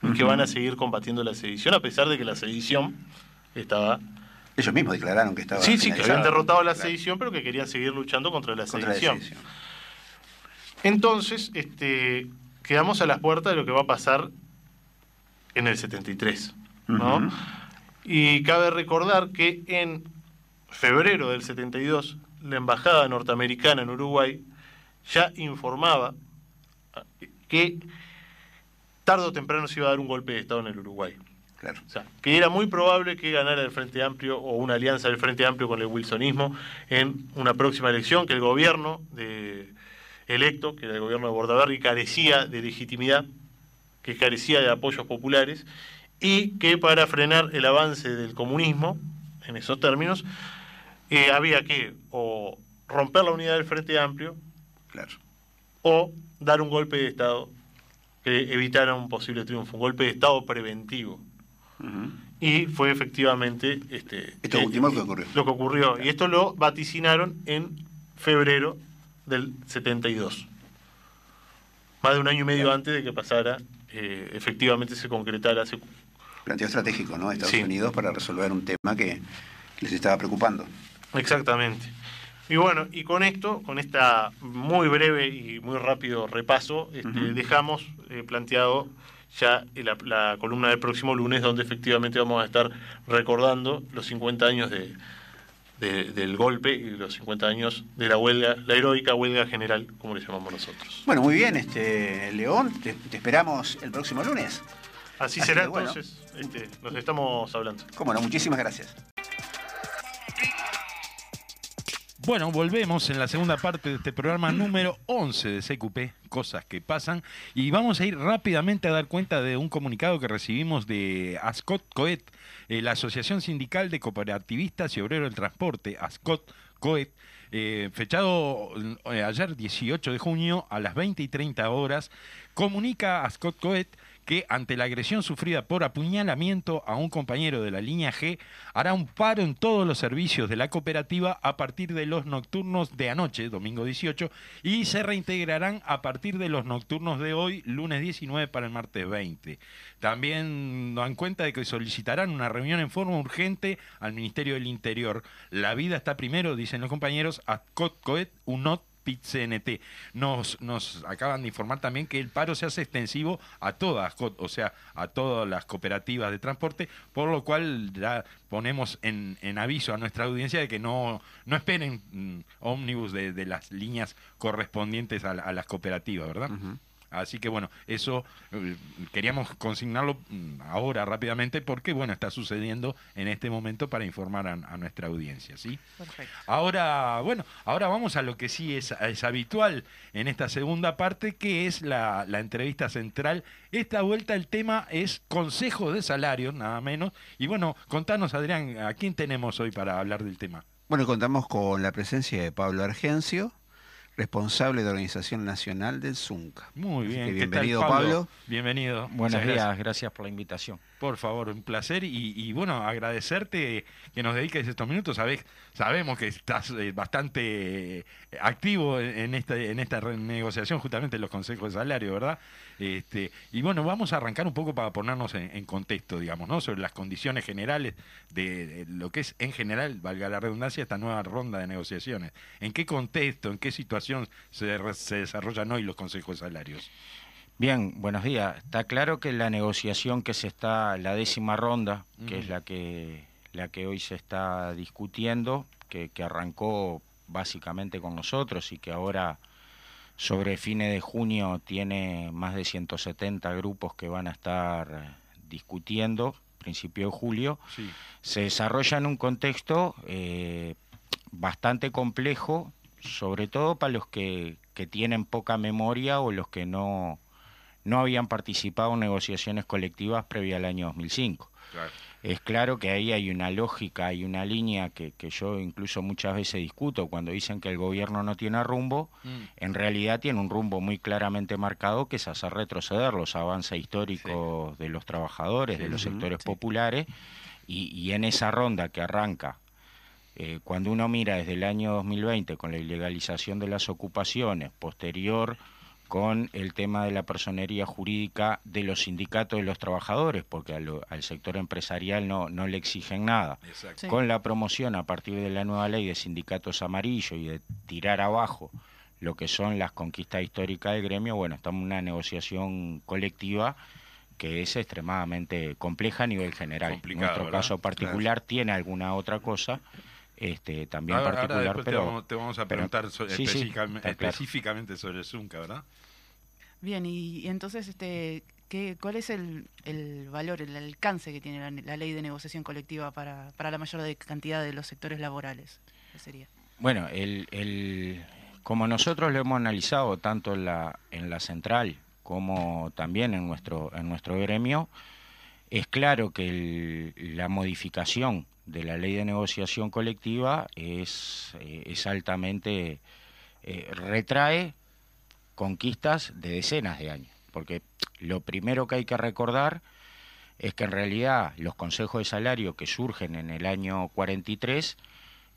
y que van a seguir combatiendo la sedición, a pesar de que la sedición estaba... Ellos mismos declararon que estaba. Sí, sí, que habían derrotado la Claro. sedición, pero que querían seguir luchando contra la Contra la sedición. Entonces, este, quedamos a las puertas de lo que va a pasar en el 73. ¿no? Y cabe recordar que en febrero del 72, la embajada norteamericana en Uruguay ya informaba que tarde o temprano se iba a dar un golpe de Estado en el Uruguay. Claro. O sea, que era muy probable que ganara el Frente Amplio o una alianza del Frente Amplio con el wilsonismo en una próxima elección, que el gobierno de electo, que era el gobierno de Bordaberry, carecía de legitimidad, que carecía de apoyos populares y que para frenar el avance del comunismo, en esos términos, eh, había que o romper la unidad del Frente Amplio Claro. o dar un golpe de Estado que evitara un posible triunfo, un golpe de Estado preventivo. Y fue efectivamente este, Esto eh, último que ocurrió. lo que ocurrió. Y esto lo vaticinaron en febrero del 72. Más de un año y medio antes de que pasara, eh, efectivamente se concretara. se- Planteo estratégico, ¿no? de Estados Sí. Unidos para resolver un tema que les estaba preocupando. Exactamente. Y bueno, y con esto, con esta muy breve y muy rápido repaso, este, dejamos eh, planteado ya la, la columna del próximo lunes, donde efectivamente vamos a estar recordando los 50 años de, de- del golpe y los 50 años de la huelga, la heroica huelga general, como le llamamos nosotros. Bueno, muy bien, este León, te, te esperamos el próximo lunes. Así, Así será que bueno. entonces, este, nos estamos hablando. Cómo no, muchísimas gracias. Bueno, volvemos en la segunda parte de este programa número 11 de CQP, Cosas que pasan, y vamos a ir rápidamente a dar cuenta de un comunicado que recibimos de ASCOT COET, eh, la Asociación Sindical de Cooperativistas y Obreros del Transporte, ASCOT COET, eh, fechado eh, ayer 18 de junio a las 20 y 30 horas, comunica a Scott Coet que ante la agresión sufrida por apuñalamiento a un compañero de la línea G, hará un paro en todos los servicios de la cooperativa a partir de los nocturnos de anoche, domingo 18, y se reintegrarán a partir de los nocturnos de hoy, lunes 19 para el martes 20. También dan cuenta de que solicitarán una reunión en forma urgente al Ministerio del Interior. La vida está primero, dicen los compañeros, a Scott Coet, UNOT PIT-CNT. Nos, nos acaban de informar también que el paro se hace extensivo a todas, o sea, a todas las cooperativas de transporte, por lo cual ya ponemos en, en aviso a nuestra audiencia de que no, no esperen mm, ómnibus de, las líneas correspondientes a las cooperativas, ¿verdad? Así que bueno, eso eh, queríamos consignarlo mm, ahora rápidamente porque bueno, está sucediendo en este momento para informar a, a nuestra audiencia, ¿sí? Perfecto. Ahora, bueno, ahora vamos a lo que sí es, es habitual en esta segunda parte, que es la, la entrevista central. Esta vuelta el tema es consejo de salario, nada menos. Y bueno, contanos, Adrián, ¿a quién tenemos hoy para hablar del tema? Bueno, contamos con la presencia de Pablo Argencio, responsable de Organización Nacional del ZUNCA. Muy Así bien, que ¿qué tal, bienvenido, Pablo. Bienvenido. Buenos días, gracias. gracias por la invitación. Por favor, un placer y, bueno, agradecerte que nos dediques estos minutos. Sabés, sabemos que estás eh, bastante eh, activo en, esta, en esta renegociación, justamente en los consejos de salario, ¿verdad? Este, y bueno, vamos a arrancar un poco para ponernos en, contexto, digamos, ¿no? Sobre las condiciones generales de, lo que es en general, valga la redundancia, esta nueva ronda de negociaciones. ¿En qué contexto, en qué situación se desarrollan hoy los consejos de salarios? Bien, buenos días. Está claro que la negociación que se está, la décima ronda, que es la que, la que hoy se está discutiendo, que, que arrancó básicamente con nosotros y que ahora sobre fines de junio tiene más de 170 grupos que van a estar discutiendo, principio de julio, Sí. se desarrolla en un contexto eh, bastante complejo, sobre todo para los que, que tienen poca memoria o los que no, no habían participado en negociaciones colectivas previa al año 2005. Claro. Es claro que ahí hay una lógica, hay una línea que, que yo incluso muchas veces discuto cuando dicen que el gobierno no tiene rumbo, Mm. en realidad tiene un rumbo muy claramente marcado que es hacer retroceder los avances históricos de los trabajadores, de los sectores sí. populares, y, y en esa ronda que arranca, eh, cuando uno mira desde el año 2020 con la ilegalización de las ocupaciones, posterior con el tema de la personería jurídica de los sindicatos de los trabajadores, porque a lo- al sector empresarial no, no le exigen nada. Sí. con la promoción a partir de la nueva ley de sindicatos amarillos y de tirar abajo lo que son las conquistas históricas del gremio, bueno, estamos en una negociación colectiva que es extremadamente compleja a nivel general. Complicado, Nuestro ¿verdad? caso particular tiene alguna otra cosa, este, también Ahora- ahora particular, después pero te, vamos, te vamos a pero- preguntar so- sí, sí, específicamente, está claro. específicamente sobre el Zunca, ¿verdad? Bien, y, y entonces, este, ¿qué, ¿cuál es el, el valor, el alcance que tiene la, la ley de negociación colectiva para, para la mayor de- cantidad de los sectores laborales? ¿Qué sería? Bueno, el, el- como nosotros lo hemos analizado tanto en la, en la central como también en nuestro, en nuestro gremio, es claro que el- la modificación de la ley de negociación colectiva es, eh, es altamente, eh, retrae conquistas de decenas de años, porque lo primero que hay que recordar es que en realidad los consejos de salario que surgen en el año 43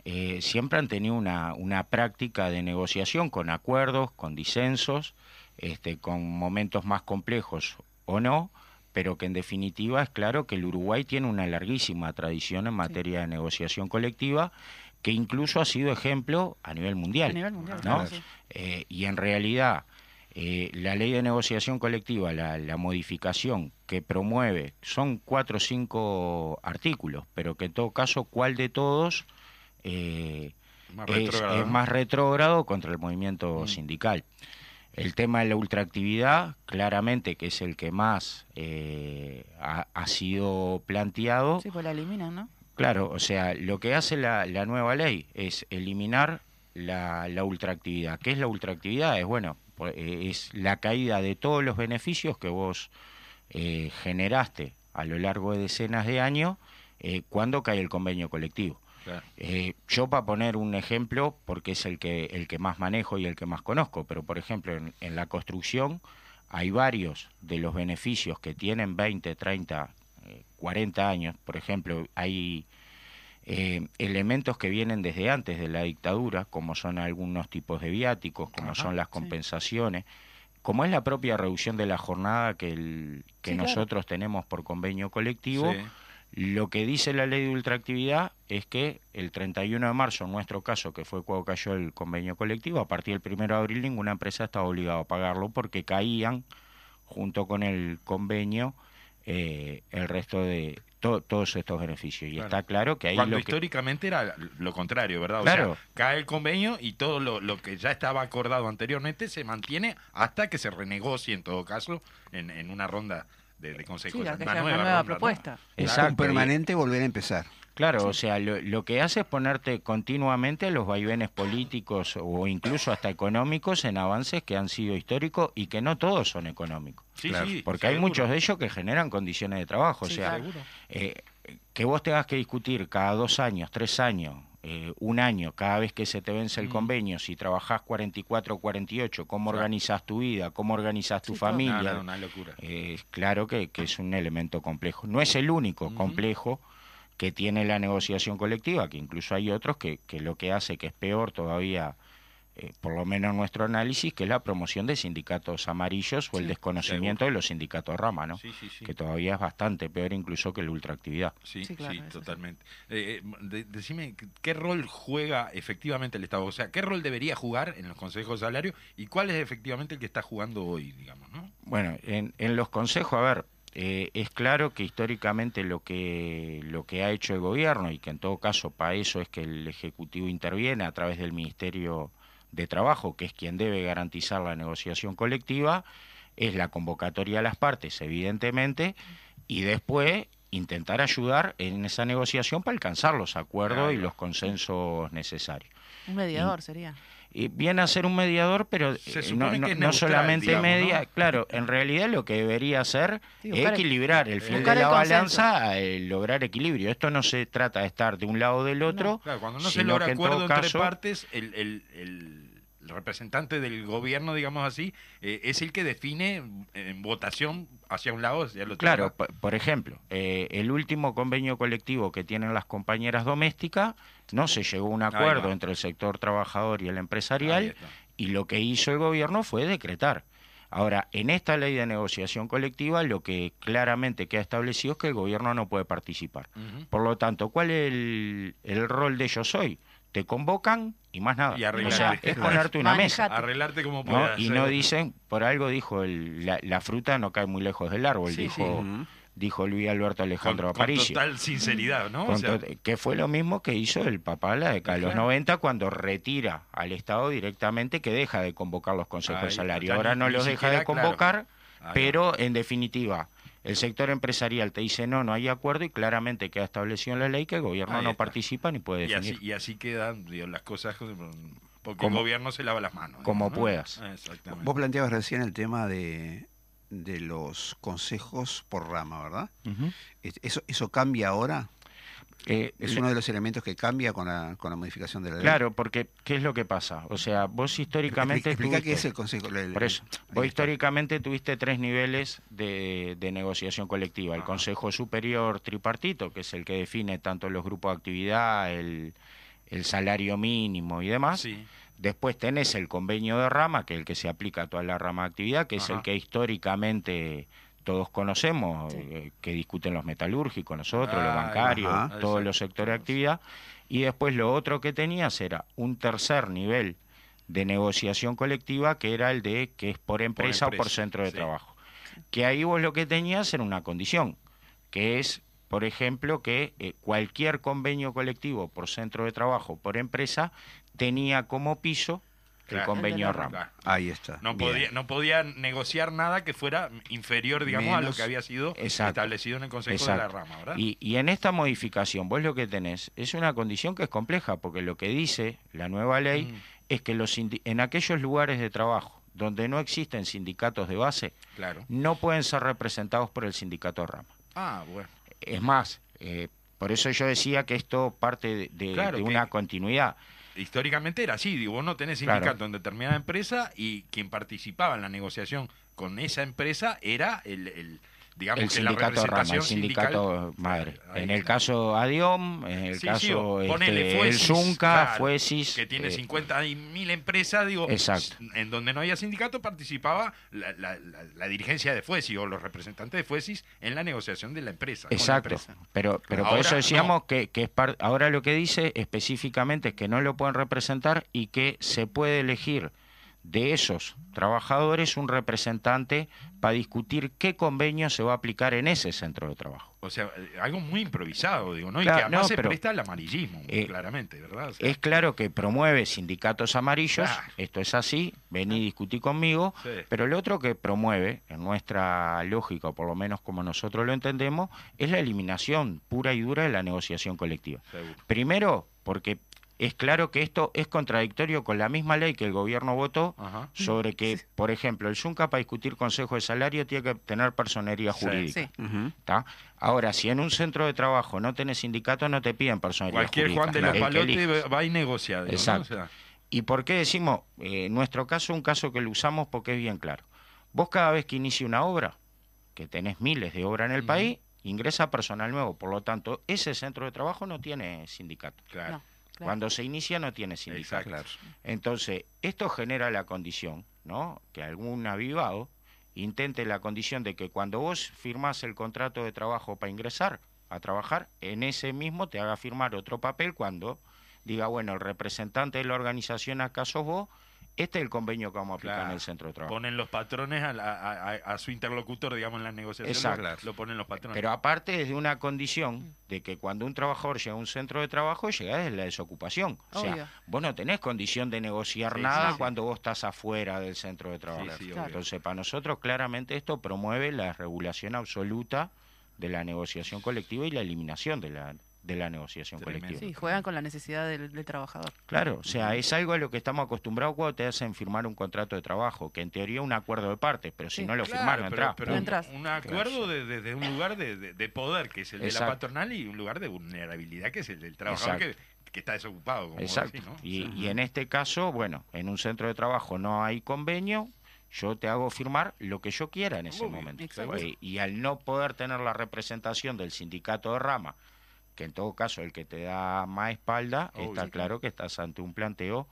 eh, siempre han tenido una, una práctica de negociación con acuerdos, con disensos, este, con momentos más complejos o no, pero que en definitiva es claro que el Uruguay tiene una larguísima tradición en materia de negociación colectiva, que incluso ha sido ejemplo a nivel mundial. A nivel mundial, ¿no? claro, sí. Eh, y en realidad, eh, la ley de negociación colectiva, la, la modificación que promueve, son cuatro o cinco artículos, pero que en todo caso, ¿cuál de todos eh, Más es, más retrógrado contra el movimiento Mm. sindical? El tema de la ultraactividad, claramente que es el que más eh, ha, ha sido planteado. Sí, pues la eliminan, ¿no? Claro, o sea, lo que hace la, la nueva ley es eliminar la, la ultraactividad. ¿Qué es la ultraactividad? Es bueno, pues, eh, es la caída de todos los beneficios que vos eh, generaste a lo largo de decenas de años eh, cuando cae el convenio colectivo. Claro. Eh, yo para poner un ejemplo, porque es el que, el que más manejo y el que más conozco, pero por ejemplo en, en la construcción hay varios de los beneficios que tienen 20, 30, eh, 40 años. Por ejemplo, hay eh, elementos que vienen desde antes de la dictadura, como son algunos tipos de viáticos, como Ajá, son las sí. compensaciones, como es la propia reducción de la jornada que, el, que Sí, claro. nosotros tenemos por convenio colectivo. Sí. Lo que dice la ley de ultraactividad es que el 31 de marzo, en nuestro caso, que fue cuando cayó el convenio colectivo, a partir del 1 de abril ninguna empresa estaba obligada a pagarlo porque caían junto con el convenio eh, el resto de to- todos estos beneficios. Y Claro. está claro que ahí Cuando lo que... históricamente era lo contrario, ¿verdad? O Claro. sea, cae el convenio y todo lo, lo que ya estaba acordado anteriormente se mantiene hasta que se renegocie, en todo caso, en, en una ronda de, de consejos. Sí, que una haya una nueva, nueva ronda, ¿no? propuesta. Exacto, Un permanente volver a empezar. Claro, o sea, lo, lo que hace es ponerte continuamente a los vaivenes políticos o incluso hasta económicos en avances que han sido históricos y que no todos son económicos. Sí, Claro, sí, porque hay seguro. muchos de ellos que generan condiciones de trabajo. Sí, o sea, seguro. eh, que vos tengas que discutir cada dos años, tres años, eh, un año, cada vez que se te vence Mm. el convenio, si trabajás 44 o 48, cómo organizas tu vida, cómo organizas tu Sí, familia. No, no, una locura. Eh, claro que, que es un elemento complejo. No es el único complejo que tiene la negociación colectiva, que incluso hay otros que, que lo que hace que es peor todavía, eh, por lo menos en nuestro análisis, que es la promoción de sindicatos amarillos o el Sí, desconocimiento de los sindicatos rama, ¿no? Sí, sí, sí. que todavía es bastante peor incluso que la ultraactividad. Sí, Sí, claro, totalmente. Eh, eh, de- decime, ¿qué- ¿qué rol juega efectivamente el Estado? O sea, ¿qué rol debería jugar en los consejos de salario y cuál es efectivamente el que está jugando hoy, digamos, ¿no? Bueno, en, en los consejos, a ver, eh, es claro que históricamente lo que, lo que ha hecho el gobierno, y que en todo caso para eso es que el Ejecutivo interviene a través del Ministerio de Trabajo, que es quien debe garantizar la negociación colectiva, es la convocatoria a las partes, evidentemente, y después intentar ayudar en esa negociación para alcanzar los acuerdos y los consensos necesarios. Un mediador sería. Y viene a ser un mediador, pero Se eh, no, no- no solamente digamos, media. ¿no? Claro, en realidad lo que debería hacer Sí, es equilibrar el fiel de la balanza, eh, lograr equilibrio. Esto no se trata de estar de un lado o del otro. Claro, cuando no se sino logra que en todo acuerdo entre caso- partes, el, el- el representante del gobierno, digamos así, eh, es el que define en votación hacia un lado hacia el otro. Claro, por ejemplo, eh, el último convenio colectivo que tienen las compañeras domésticas, no se llegó a un acuerdo entre el sector trabajador y el empresarial, y lo que hizo el gobierno fue decretar. Ahora, en esta ley de negociación colectiva, lo que claramente queda establecido es que el gobierno no puede participar. Por lo tanto, ¿cuál es el, el rol de ellos hoy? Te convocan y más nada. Y o sea, es ponerte una mesa. Arreglarte como ¿no? puedas. Y no dicen, por algo dijo, el- la, la fruta no cae muy lejos del árbol, Sí, dijo, dijo Luis Alberto con, Alejandro con Aparicio. total sinceridad, ¿no? O Con sea, to- que fue lo mismo que hizo el papá la década de los Claro. 90 cuando retira al Estado directamente que deja de convocar los consejos Ahí de salario. Ahora no los deja de convocar, claro. Pero en definitiva, el sector empresarial te dice no, no hay acuerdo y claramente queda establecido en la ley que el gobierno no participa ni puede y definir. así, y así quedan digo, las cosas porque Como- el gobierno se lava las manos. como puedas. Exactamente. Vos planteabas recién el tema de, de los consejos por rama, ¿verdad? ¿Eso, eso cambia ahora? Eh, ¿Es uno de los elementos que cambia con la, con la modificación de la ley? Claro, porque ¿qué es lo que pasa? O sea, vos históricamente... Explica qué tuviste- es el consejo. el- Por eso, vos históricamente tuviste tres niveles de, de negociación colectiva. El Ajá. Consejo Superior Tripartito, que es el que define tanto los grupos de actividad, el, el salario mínimo y demás. Sí. Después tenés el convenio de rama, que es el que se aplica a toda la rama de actividad, que es el que históricamente todos conocemos, eh, que discuten los metalúrgicos, nosotros, los Ah, bancarios, ajá. todos Exacto. los sectores de actividad. Y después lo otro que tenías era un tercer nivel de negociación colectiva, que era el de que es por empresa, o por centro de sí. trabajo. Que ahí vos lo que tenías era una condición, que es, por ejemplo, que eh, cualquier convenio colectivo por centro de trabajo, por empresa, tenía como piso Claro. convenio El la RAM. Claro. Ahí está. No Bien. podía, no podía negociar nada que fuera inferior, digamos, a lo que había sido Exacto. establecido en el Consejo Exacto. de la Rama, ¿verdad? Y, y en esta modificación, vos lo que tenés es una condición que es compleja, porque lo que dice la nueva ley Mm, es que los en aquellos lugares de trabajo donde no existen sindicatos de base, claro. no pueden ser representados por el sindicato de rama. Ah, bueno. Es más, eh, por eso yo decía que esto parte de, de- Claro, de que- una continuidad. Históricamente era así, digo, vos no tenés Claro. sindicato en determinada empresa y quien participaba en la negociación con esa empresa era el, el- digamos el que la sindicato rama, el sindicato sindical- madre. En el caso ADIOM, en el Sí, sí, caso ponele este, el Zunca, claro, Fuesis. que tiene eh, 50.000 empresas, digo, Exacto. en donde no había sindicato participaba la, la- la- la dirigencia de Fuesis o los representantes de Fuesis en la negociación de la empresa. Exacto, empresa. pero, pero por eso no. decíamos que, que es par- ahora lo que dice específicamente es que no lo pueden representar y que se puede elegir de esos trabajadores un representante para discutir qué convenio se va a aplicar en ese centro de trabajo. O sea, eh, algo muy improvisado, digo, ¿no? y que además no, se presta al amarillismo, Eh, claramente, ¿verdad? O sea, Es claro que promueve sindicatos amarillos, Claro. esto es así, vení y discutí conmigo, Sí. pero el otro que promueve, en nuestra lógica, o por lo menos como nosotros lo entendemos, es la eliminación pura y dura de la negociación colectiva. seguro. Primero, porque es claro que esto es contradictorio con la misma ley que el gobierno votó Ajá. sobre que, por ejemplo, el ZUNCA para discutir consejo de salario tiene que tener personería jurídica. Ahora, si en un centro de trabajo no tenés sindicato, no te piden personería Cualquier jurídica. Juan de los Palotes va y negocia, digo, ¿no? Exacto. O sea, ¿Y por qué decimos, eh, en nuestro caso, un caso que lo usamos porque es bien claro? Vos cada vez que inicia una obra, que tenés miles de obras en el país, ingresa personal nuevo. Por lo tanto, ese centro de trabajo no tiene sindicato. claro. No, claro. Cuando se inicia no tiene sindicato. Exacto. Entonces, esto genera la condición, ¿no? Que algún avivado intente la condición de que cuando vos firmás el contrato de trabajo para ingresar a trabajar, en ese mismo te haga firmar otro papel cuando diga, bueno, el representante de la organización acá sos vos, este es el convenio que vamos a aplicar Claro. en el centro de trabajo. Ponen los patrones a, la- a- su interlocutor, digamos, en la negociación. Exacto. Lo ponen los patrones. Pero aparte es de una condición de que cuando un trabajador llega a un centro de trabajo, llega desde la desocupación. O sea, Obvio. vos no tenés condición de negociar Sí, nada sí, sí. cuando vos estás afuera del centro de trabajo. sí, Claro. Entonces, para nosotros claramente esto promueve la regulación absoluta de la negociación colectiva y la eliminación de la, de la negociación Tremendo. colectiva. Sí, juegan con la necesidad del, del trabajador. Claro, o sea, es algo a lo que estamos acostumbrados cuando te hacen firmar un contrato de trabajo, que en teoría es un acuerdo de partes, pero si Sí. no lo Claro, entrás. pero un- entras. un acuerdo de- desde un lugar de, de- de poder, que es el de la patronal, y un lugar de vulnerabilidad, que es el del trabajador que, que está desocupado. Como Exacto. decís, ¿no? y, y en este caso, bueno, en un centro de trabajo no hay convenio, yo te hago firmar lo que yo quiera en ese momento. exacto. Eh, y al no poder tener la representación del sindicato de rama, que en todo caso el que te da más espalda, Obvio. está claro que estás ante un planteo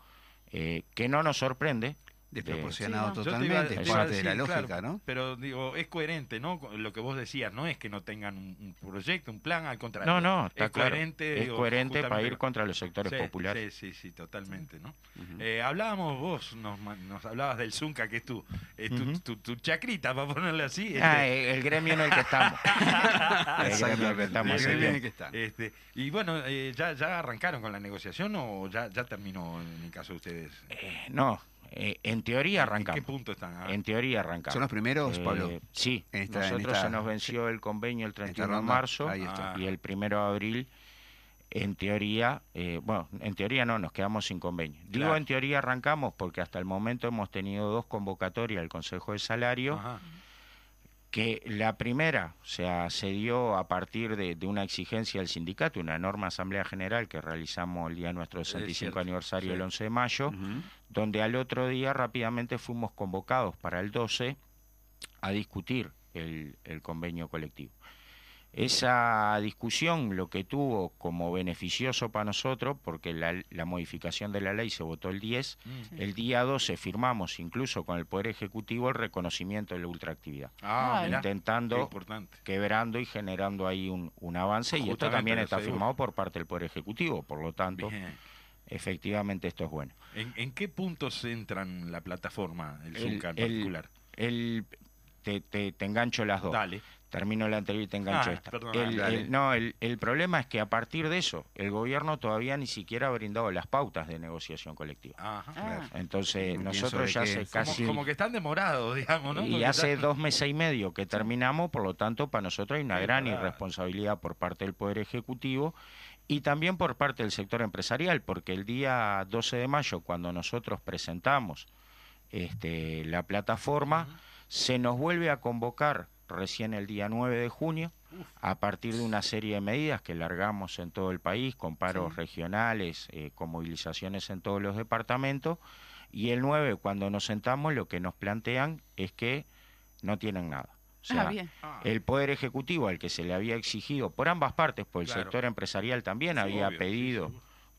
eh, que no nos sorprende. Desproporcionado Sí, no. Yo te iba- totalmente, te es parte de la lógica, claro, ¿no? Pero digo, es coherente, ¿no? Con Lo que vos decías, no es que no tengan un, proyecto, un plan, al contrario. No, no, está es claro. coherente. es digo, coherente para ir contra los sectores Sí, populares. Sí, sí, sí, totalmente, ¿no? Eh, hablábamos, vos nos, nos hablabas del Zunca, que es tu, es tu, Ujú. tu- tu chacrita, para ponerle así. Ah, este, el, el gremio en el que estamos. el gremio en el que estamos. El gremio en el que están. este, y bueno, eh, ya, ¿ya arrancaron con la negociación o ya, ya terminó en el caso de ustedes? Eh, no, eh, en teoría ¿En qué arrancamos. punto están? Ah, En teoría arrancamos. ¿Son los primeros, Eh, Pablo? Sí, En esta- nosotros esta- se nos venció el convenio el esta 31 de marzo y el primero de abril, en teoría, eh, bueno, en teoría no, nos quedamos sin convenio. Digo Claro. en teoría arrancamos porque hasta el momento hemos tenido dos convocatorias al Consejo de Salario, Ajá. Que la primera, o sea, se dio a partir de, de una exigencia del sindicato, una norma asamblea general que realizamos el día de nuestro 65 cierto, aniversario sí. el 11 de mayo, donde al otro día rápidamente fuimos convocados para el 12 a discutir el, el convenio colectivo. Esa discusión lo que tuvo como beneficioso para nosotros, porque la, la modificación de la ley se votó el 10, Mm. el día 12 firmamos incluso con el Poder Ejecutivo el reconocimiento de la ultraactividad, Ah, intentando, quebrando y generando ahí un, un avance, y esto también está firmado por parte del Poder Ejecutivo, por lo tanto, Bien. efectivamente esto es bueno. ¿En, en qué puntos entran la plataforma, el El- Zunca en el- particular? El, te, te- te engancho las dos. Dale. Termino la anterior y te engancho Ah, esta. perdón, El- dale. el- no, el, el problema es que a partir de eso, el gobierno todavía ni siquiera ha brindado las pautas de negociación colectiva. Ajá. Ah, Entonces, Pienso nosotros ya hace casi... Como, como que están demorados, digamos, ¿no? y Porque hace dos meses y medio que terminamos, por lo tanto, para nosotros hay una Sí, gran verdad. irresponsabilidad por parte del Poder Ejecutivo y también por parte del sector empresarial, porque el día 12 de mayo, cuando nosotros presentamos este, la plataforma, se nos vuelve a convocar recién el día 9 de junio, a partir de una serie de medidas que largamos en todo el país, con paros regionales, eh, con movilizaciones en todos los departamentos, y el 9, cuando nos sentamos, lo que nos plantean es que no tienen nada. O sea, Ah, bien. el Poder Ejecutivo al que se le había exigido por ambas partes, por el Claro. sector empresarial también Sí, había obvio, sí, pedido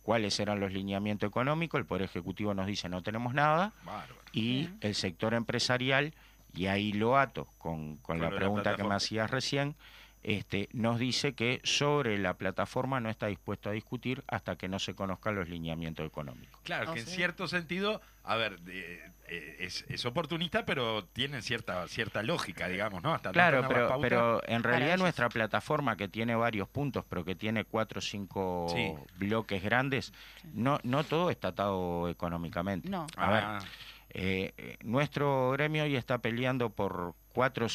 cuáles eran los lineamientos económicos, el Poder Ejecutivo nos dice no tenemos nada Bárbaro. y el sector empresarial, y ahí lo ato con, la pregunta que me hacías recién, este, nos dice que sobre la plataforma no está dispuesto a discutir hasta que no se conozcan los lineamientos económicos. Claro, O que en cierto sentido, a ver, eh, eh, es, es oportunista, pero tiene cierta cierta lógica, digamos, ¿no? Hasta Claro, pero, pero en realidad nuestra plataforma que tiene varios puntos, pero que tiene cuatro o cinco Sí. bloques grandes, no, no todo está atado económicamente. No. A ver, Ah, eh, nuestro gremio hoy está peleando por cuatro,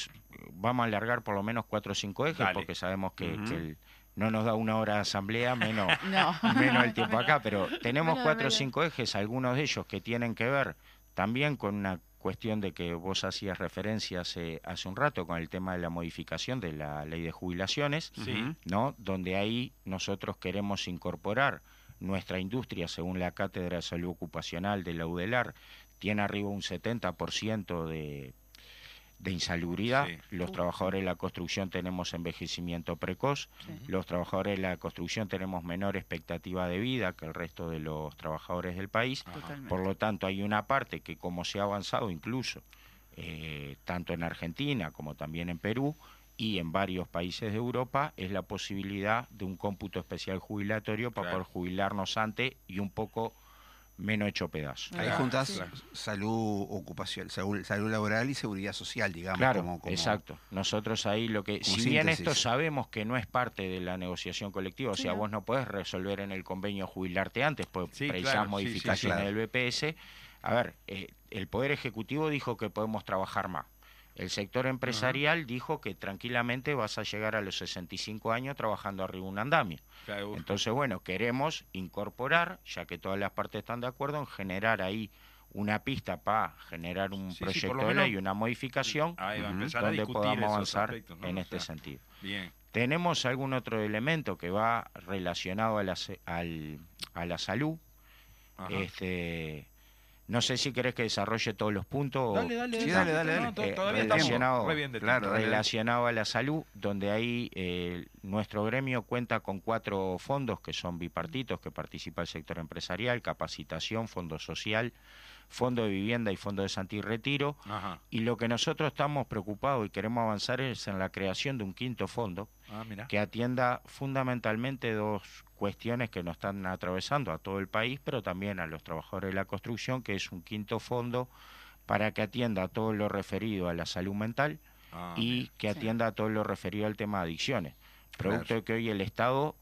vamos a alargar por lo menos cuatro o cinco ejes, Dale. porque sabemos que, Ujú. que el- no nos da una hora de asamblea, menos, No. menos el tiempo acá, pero tenemos Menos, cuatro o cinco ejes, algunos de ellos que tienen que ver también con una cuestión de que vos hacías referencia hace, hace un rato con el tema de la modificación de la ley de jubilaciones, Sí. ¿no? Donde ahí nosotros queremos incorporar nuestra industria, según la Cátedra de Salud Ocupacional de la UDELAR, tiene arriba un 70% de, de insalubridad. Sí. Los trabajadores de la construcción tenemos envejecimiento precoz. Sí. Los trabajadores de la construcción tenemos menor expectativa de vida que el resto de los trabajadores del país. Totalmente. Por lo tanto, hay una parte que como se ha avanzado incluso, eh, tanto en Argentina como también en Perú y en varios países de Europa, es la posibilidad de un cómputo especial jubilatorio para Claro. poder jubilarnos antes y un poco menos hecho pedazo. Ahí Ah, juntas sí. salud ocupacional, salud, salud laboral y seguridad social, digamos. Claro, como- como- exacto. Nosotros ahí lo que, si bien esto sabemos que no es parte de la negociación colectiva, o sea, vos no podés resolver en el convenio jubilarte antes, pues Sí, precisás claro, sí, sí, modificaciones claro. del BPS. A ver, eh, el Poder Ejecutivo dijo que podemos trabajar más. El sector empresarial dijo que tranquilamente vas a llegar a los 65 años trabajando arriba de un andamio. claro, Entonces, bueno, queremos incorporar, ya que todas las partes están de acuerdo, en generar ahí una pista para generar un Sí, sí, proyecto lo de menos- ley, una modificación va donde podamos avanzar aspectos, ¿no? en O este sea, sentido. Bien. ¿Tenemos algún otro elemento que va relacionado a la, al- a la salud? Ajá. Este, no sé si querés que desarrolle todos los puntos. Dale, dale, Sí, dale, dale, dale. Eh, todavía relacionado- estamos re bien de claro, relacionado a la salud, donde ahí eh, nuestro gremio cuenta con cuatro fondos que son bipartitos, que participa el sector empresarial, capacitación, fondo social, fondo de vivienda y fondo de Santi y Retiro. Ajá. Y lo que nosotros estamos preocupados y queremos avanzar es en la creación de un quinto fondo Ah, que atienda fundamentalmente dos cuestiones que nos están atravesando a todo el país, pero también a los trabajadores de la construcción, que es un quinto fondo para que atienda todo lo referido a la salud mental Ah, y mira. que Sí. atienda todo lo referido al tema de adicciones. Producto Claro. de que hoy el Estado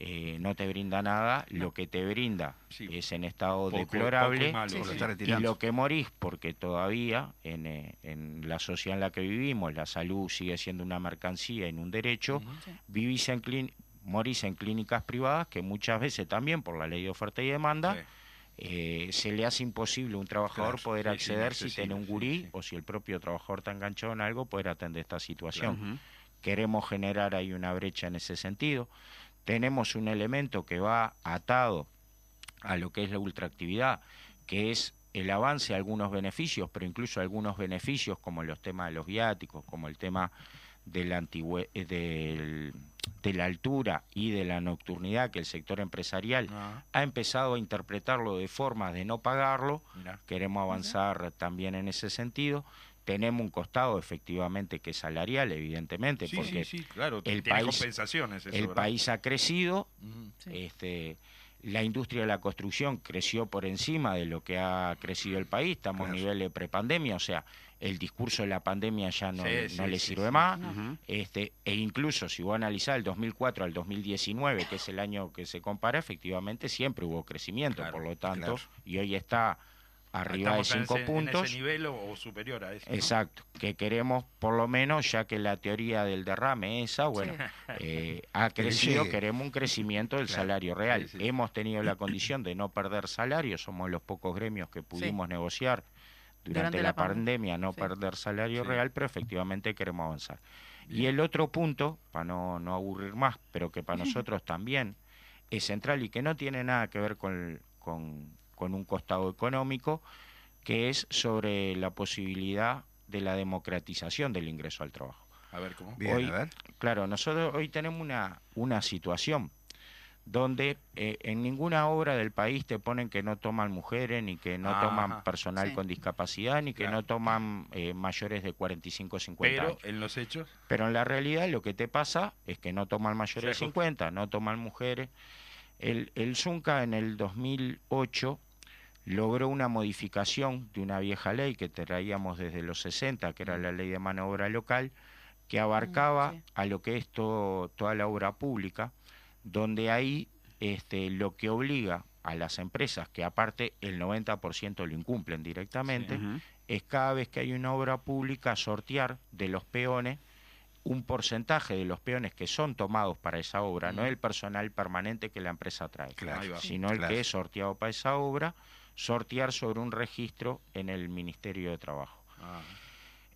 eh, no te brinda nada, lo que te brinda Sí. es en estado Poco- deplorable poco y malo, Sí, Lo sí. está y retirando. lo que morís, porque todavía en, eh, en la sociedad en la que vivimos, la salud sigue siendo una mercancía y un derecho, vivís en clín- morís en clínicas privadas que muchas veces también por la ley de oferta y demanda Sí. eh, se le hace imposible a un trabajador Claro, poder sí, acceder si tiene un gurí sí. o si el propio trabajador está enganchado en algo poder atender esta situación. Queremos generar ahí una brecha en ese sentido. Tenemos un elemento que va atado a lo que es la ultraactividad, que es el avance a algunos beneficios, pero incluso algunos beneficios como los temas de los viáticos, como el tema de la, antigüe- eh, del- de la altura y de la nocturnidad que el sector empresarial Ah, ha empezado a interpretarlo de formas de no pagarlo. Queremos avanzar también en ese sentido. Tenemos un costado efectivamente que es salarial, evidentemente, Sí, porque sí, sí, claro. el país- compensaciones eso, el ¿verdad? país ha crecido, este, la industria de la construcción creció por encima de lo que ha crecido el país, estamos Claro. a nivel de prepandemia, o sea, el discurso de la pandemia ya no, Sí, no sí, le sí, sirve sí. más, este, e incluso si vos analizás el 2004 al 2019, que es el año que se compara, efectivamente siempre hubo crecimiento, Claro, por lo tanto, claro. y hoy está arriba de Estamos en 5 ese- En puntos. ese nivel o, o superior a eso. ¿no? Exacto, que queremos por lo menos, ya que la teoría del derrame esa, bueno, eh, ha crecido, queremos un crecimiento del Claro, salario real. sí, sí. Hemos tenido la condición de no perder salario, somos los pocos gremios que pudimos negociar durante, Durante la, la pan- pandemia, no sí. perder salario Sí. real, pero efectivamente queremos avanzar. Y el otro punto, para no, no aburrir más, pero que para nosotros también es central y que no tiene nada que ver con, con, con un costado económico, que es sobre la posibilidad de la democratización del ingreso al trabajo. A ver cómo. Bien, Hoy- a ver. Claro, nosotros hoy tenemos una, una situación donde eh, en ninguna obra del país te ponen que no toman mujeres, ni que no toman personal sí. con discapacidad, ni que Claro. no toman eh, mayores de 45 50 Pero años. en los hechos. Pero en la realidad lo que te pasa es que no toman mayores de Sí, 50, no toman mujeres. El, el Zunca en el 2008 logró una modificación de una vieja ley que traíamos desde los 60, que era la ley de mano de obra local, que abarcaba sí. a lo que es todo- toda la obra pública, donde ahí este, lo que obliga a las empresas, que aparte el 90% lo incumplen directamente, es cada vez que hay una obra pública sortear de los peones un porcentaje de los peones que son tomados para esa obra, no Mm. el personal permanente que la empresa trae, Claro. Sino el Claro. que es sorteado para esa obra, sortear sobre un registro en el Ministerio de Trabajo. Ah,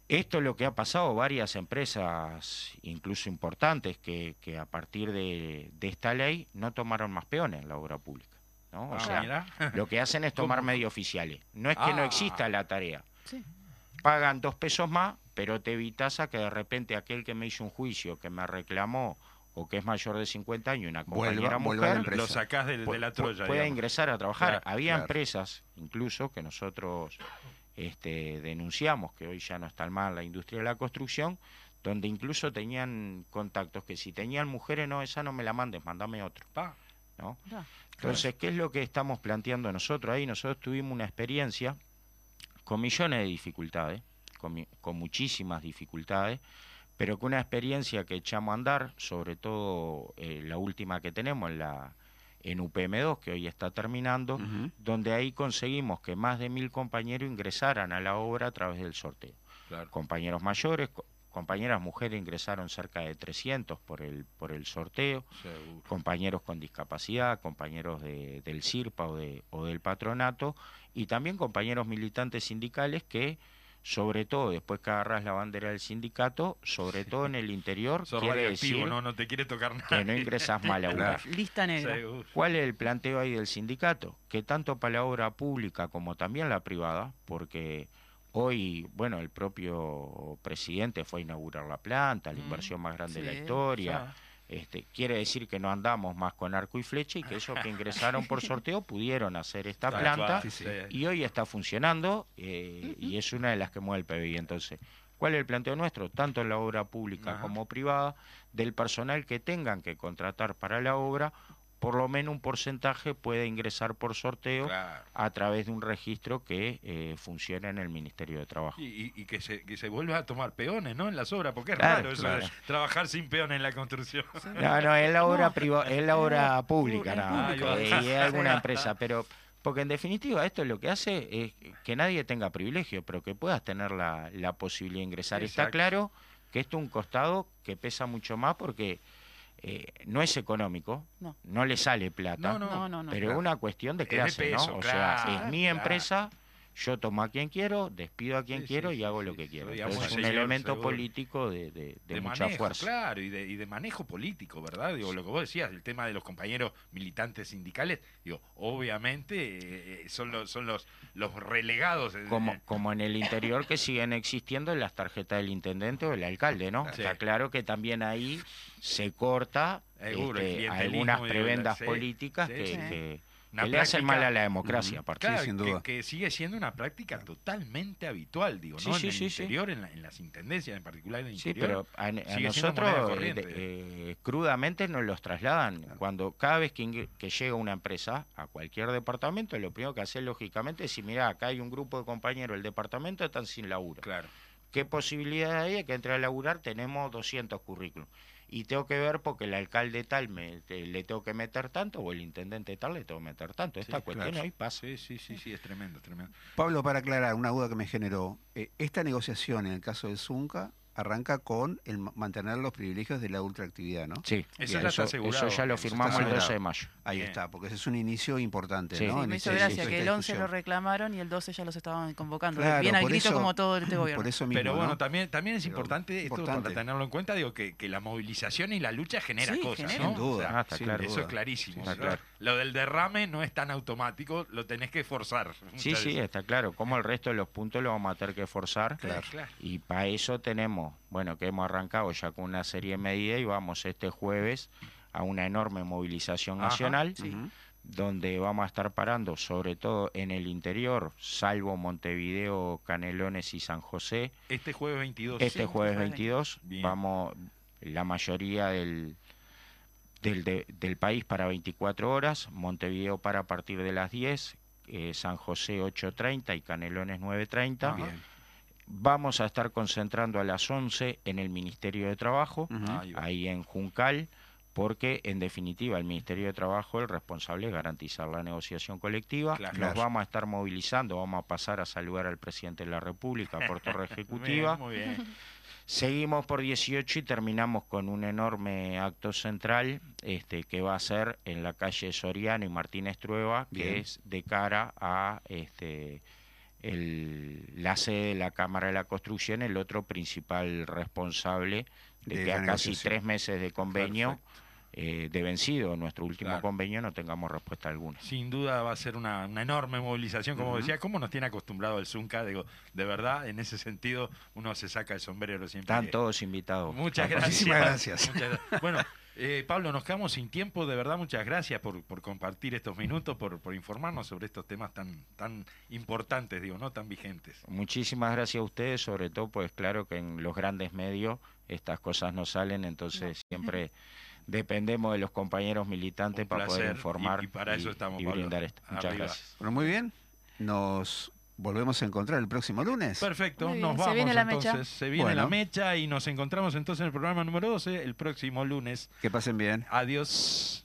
Esto es lo que ha pasado, varias empresas, incluso importantes, que, que a partir de, de esta ley no tomaron más peones en la obra pública. ¿no? O ah, sea, lo que hacen es tomar ¿Cómo? medio oficiales. No es que no Ah. exista la tarea. Sí. Pagan dos pesos más, pero te evitas a que de repente aquel que me hizo un juicio, que me reclamó o que es mayor de 50 años, una Vuelva- compañera vuelva mujer, empresa. Lo sacás del- de, pu- la Troya. pueda digamos. ingresar a trabajar. Claro, Había claro. empresas, incluso, que nosotros este, denunciamos, que hoy ya no están mal la industria de la construcción, donde incluso tenían contactos que si tenían mujeres, no, esa no me la mandes, mandame otro. Pa. ¿no? Entonces, ¿qué es lo que estamos planteando nosotros ahí? Nosotros tuvimos una experiencia con millones de dificultades, con, mi- con muchísimas dificultades, pero con una experiencia que echamos a andar, sobre todo eh, la última que tenemos en la en UPM2, que hoy está terminando, donde ahí conseguimos que más de mil compañeros ingresaran a la obra a través del sorteo. Claro. Compañeros mayores, co- compañeras mujeres ingresaron cerca de 300 por el, por el sorteo Seguro. compañeros con discapacidad, compañeros de- del CIRPA o, de- o del patronato, y también compañeros militantes sindicales que, sobre todo después que agarras la bandera del sindicato, sobre todo en el interior, Sos quiere decir no, no te quiere tocar nada. que no ingresas mal a laburar. Lista negra. ¿Cuál es el planteo ahí del sindicato? Que tanto para la obra pública como también la privada, porque hoy, bueno, el propio presidente fue a inaugurar la planta, la Mm, inversión más grande de la historia. Este, quiere decir que no andamos más con arco y flecha y que esos que ingresaron por sorteo pudieron hacer esta planta y hoy está funcionando eh, y es una de las que mueve el PBI. Entonces, ¿cuál es el planteo nuestro? Tanto en la obra pública Ajá. como privada, del personal que tengan que contratar para la obra, por lo menos un porcentaje puede ingresar por sorteo Claro. a través de un registro que eh, funciona en el Ministerio de Trabajo. Y, y- y que, se, que se vuelva a tomar peones, ¿no? En las obras, porque es Claro, raro eso de trabajar sin peones en la construcción. No, no, es la obra No, privada, es la obra pública, nada más, eh, y es alguna empresa, pero porque en definitiva esto lo que hace es que nadie tenga privilegio, pero que puedas tener la, la posibilidad de ingresar. Está claro que esto es un costado que pesa mucho más porque eh, no es económico, No. le sale plata, No, no, No, no, no. pero es una cuestión de clase, peso, ¿no? O claro, sea, es mi claro. Yo tomo a quien quiero, despido a quien Sí, quiero sí, y hago sí, lo que quiero. digamos, Entonces, es un elemento seguro. político de, de- de de mucha manejo, fuerza. claro, y de, y de manejo político, ¿verdad? Digo, lo que vos decías, el tema de los compañeros militantes sindicales, digo, obviamente eh, son los son los los relegados. eh, como, eh, como en el interior que siguen existiendo las tarjetas del intendente o del alcalde, ¿no? Está claro que también ahí se corta Seguro, este, algunas prebendas políticas que- Una que le hacen mal a la democracia, aparte. Claro, sin que- duda. Que, sigue siendo una práctica totalmente habitual, digo, Sí, ¿no? sí, en el sí, sí. interior, en, la- en las intendencias, en particular en el Sí, interior. pero a, nosotros eh, eh, crudamente nos los trasladan. Cuando cada vez que, llega una empresa a cualquier departamento, lo primero que hace lógicamente es decir, mira, acá hay un grupo de compañeros del departamento que están sin laburo. Claro. ¿Qué posibilidad hay de que entre a laburar? Tenemos 200 currículums. Y tengo que ver porque el alcalde tal me, te- le tengo que meter tanto o el intendente tal le tengo que meter tanto. Esta Sí, cuestión claro. hoy pasa. Sí, sí, sí, sí, es tremendo, es tremendo. Pablo, para aclarar, una duda que me generó. eh, esta negociación en el caso del Zunca arranca con el ma- mantener los privilegios de la ultraactividad, ¿no? Sí, Eso ya está asegurado. eso ya lo Eso firmamos el 12 de mayo. Ahí Bien. está, porque ese es un inicio importante, Sí. ¿no? Sí, En me este- hizo gracia que el 11 lo reclamaron y el 12 ya los estaban convocando. Claro, Bien al grito eso- como todo este gobierno. Por eso mismo, Pero bueno, ¿no? también, también es Pero importante, esto para tenerlo en cuenta, digo, que, que la movilización y la lucha genera Sí, cosas, genera. ¿no? Sin duda, O sea, Ah, está sin claro. Eso duda. es clarísimo. Está claro. Lo del derrame no es tan automático, lo tenés que forzar. Sí, sí, está claro. Como el resto de los puntos lo vamos a tener que forzar. Y para eso tenemos estamos, bueno, que hemos arrancado ya con una serie de medidas y vamos este jueves a una enorme movilización Ajá, nacional, sí. Donde vamos a estar parando sobre todo en el interior, salvo Montevideo, Canelones y San José. Este jueves 22. Este jueves 22 Bien. vamos la mayoría del, del, de- del país para 24 horas, Montevideo para a partir de las 10, eh, San José 8.30 y Canelones 9.30. Vamos a estar concentrando a las 11 en el Ministerio de Trabajo, Ahí en Juncal, porque en definitiva el Ministerio de Trabajo el responsable es garantizar la negociación colectiva. Claro. Nos Claro. vamos a estar movilizando, vamos a pasar a saludar al presidente de la República por torre ejecutiva. Bien, muy bien. Seguimos por 18 y terminamos con un enorme acto central este, que va a ser en la calle Soriano y Martínez Trueba, que Bien. es de cara a este, el- la sede de la Cámara de la Construcción, el otro principal responsable de, De que a casi tres meses de convenio eh, de vencido, nuestro último Claro. convenio, no tengamos respuesta alguna. Sin duda va a ser una, una enorme movilización, como decía, ¿cómo nos tiene acostumbrado el Zunca? Digo, de verdad, en ese sentido, uno se saca el sombrero siempre. Están todos invitados. Muchas gracias. Muchísimas gracias. Muchas gra- Bueno, eh, Pablo, nos quedamos sin tiempo. De verdad, muchas gracias por, por compartir estos minutos, por, por informarnos sobre estos temas tan, tan importantes, digo, no tan vigentes. Muchísimas gracias a ustedes, sobre todo, pues claro que en los grandes medios estas cosas no salen, entonces siempre dependemos de los compañeros militantes Un para poder informar y- y para eso estamos, y Pablo. brindar esto. Muchas Arriba. gracias. Bueno, muy bien. Nos volvemos a encontrar el próximo lunes. Perfecto, nos se vamos viene la mecha. entonces. Se viene Bueno. la mecha y nos encontramos entonces en el programa número 12 el próximo lunes. Que pasen bien. Adiós.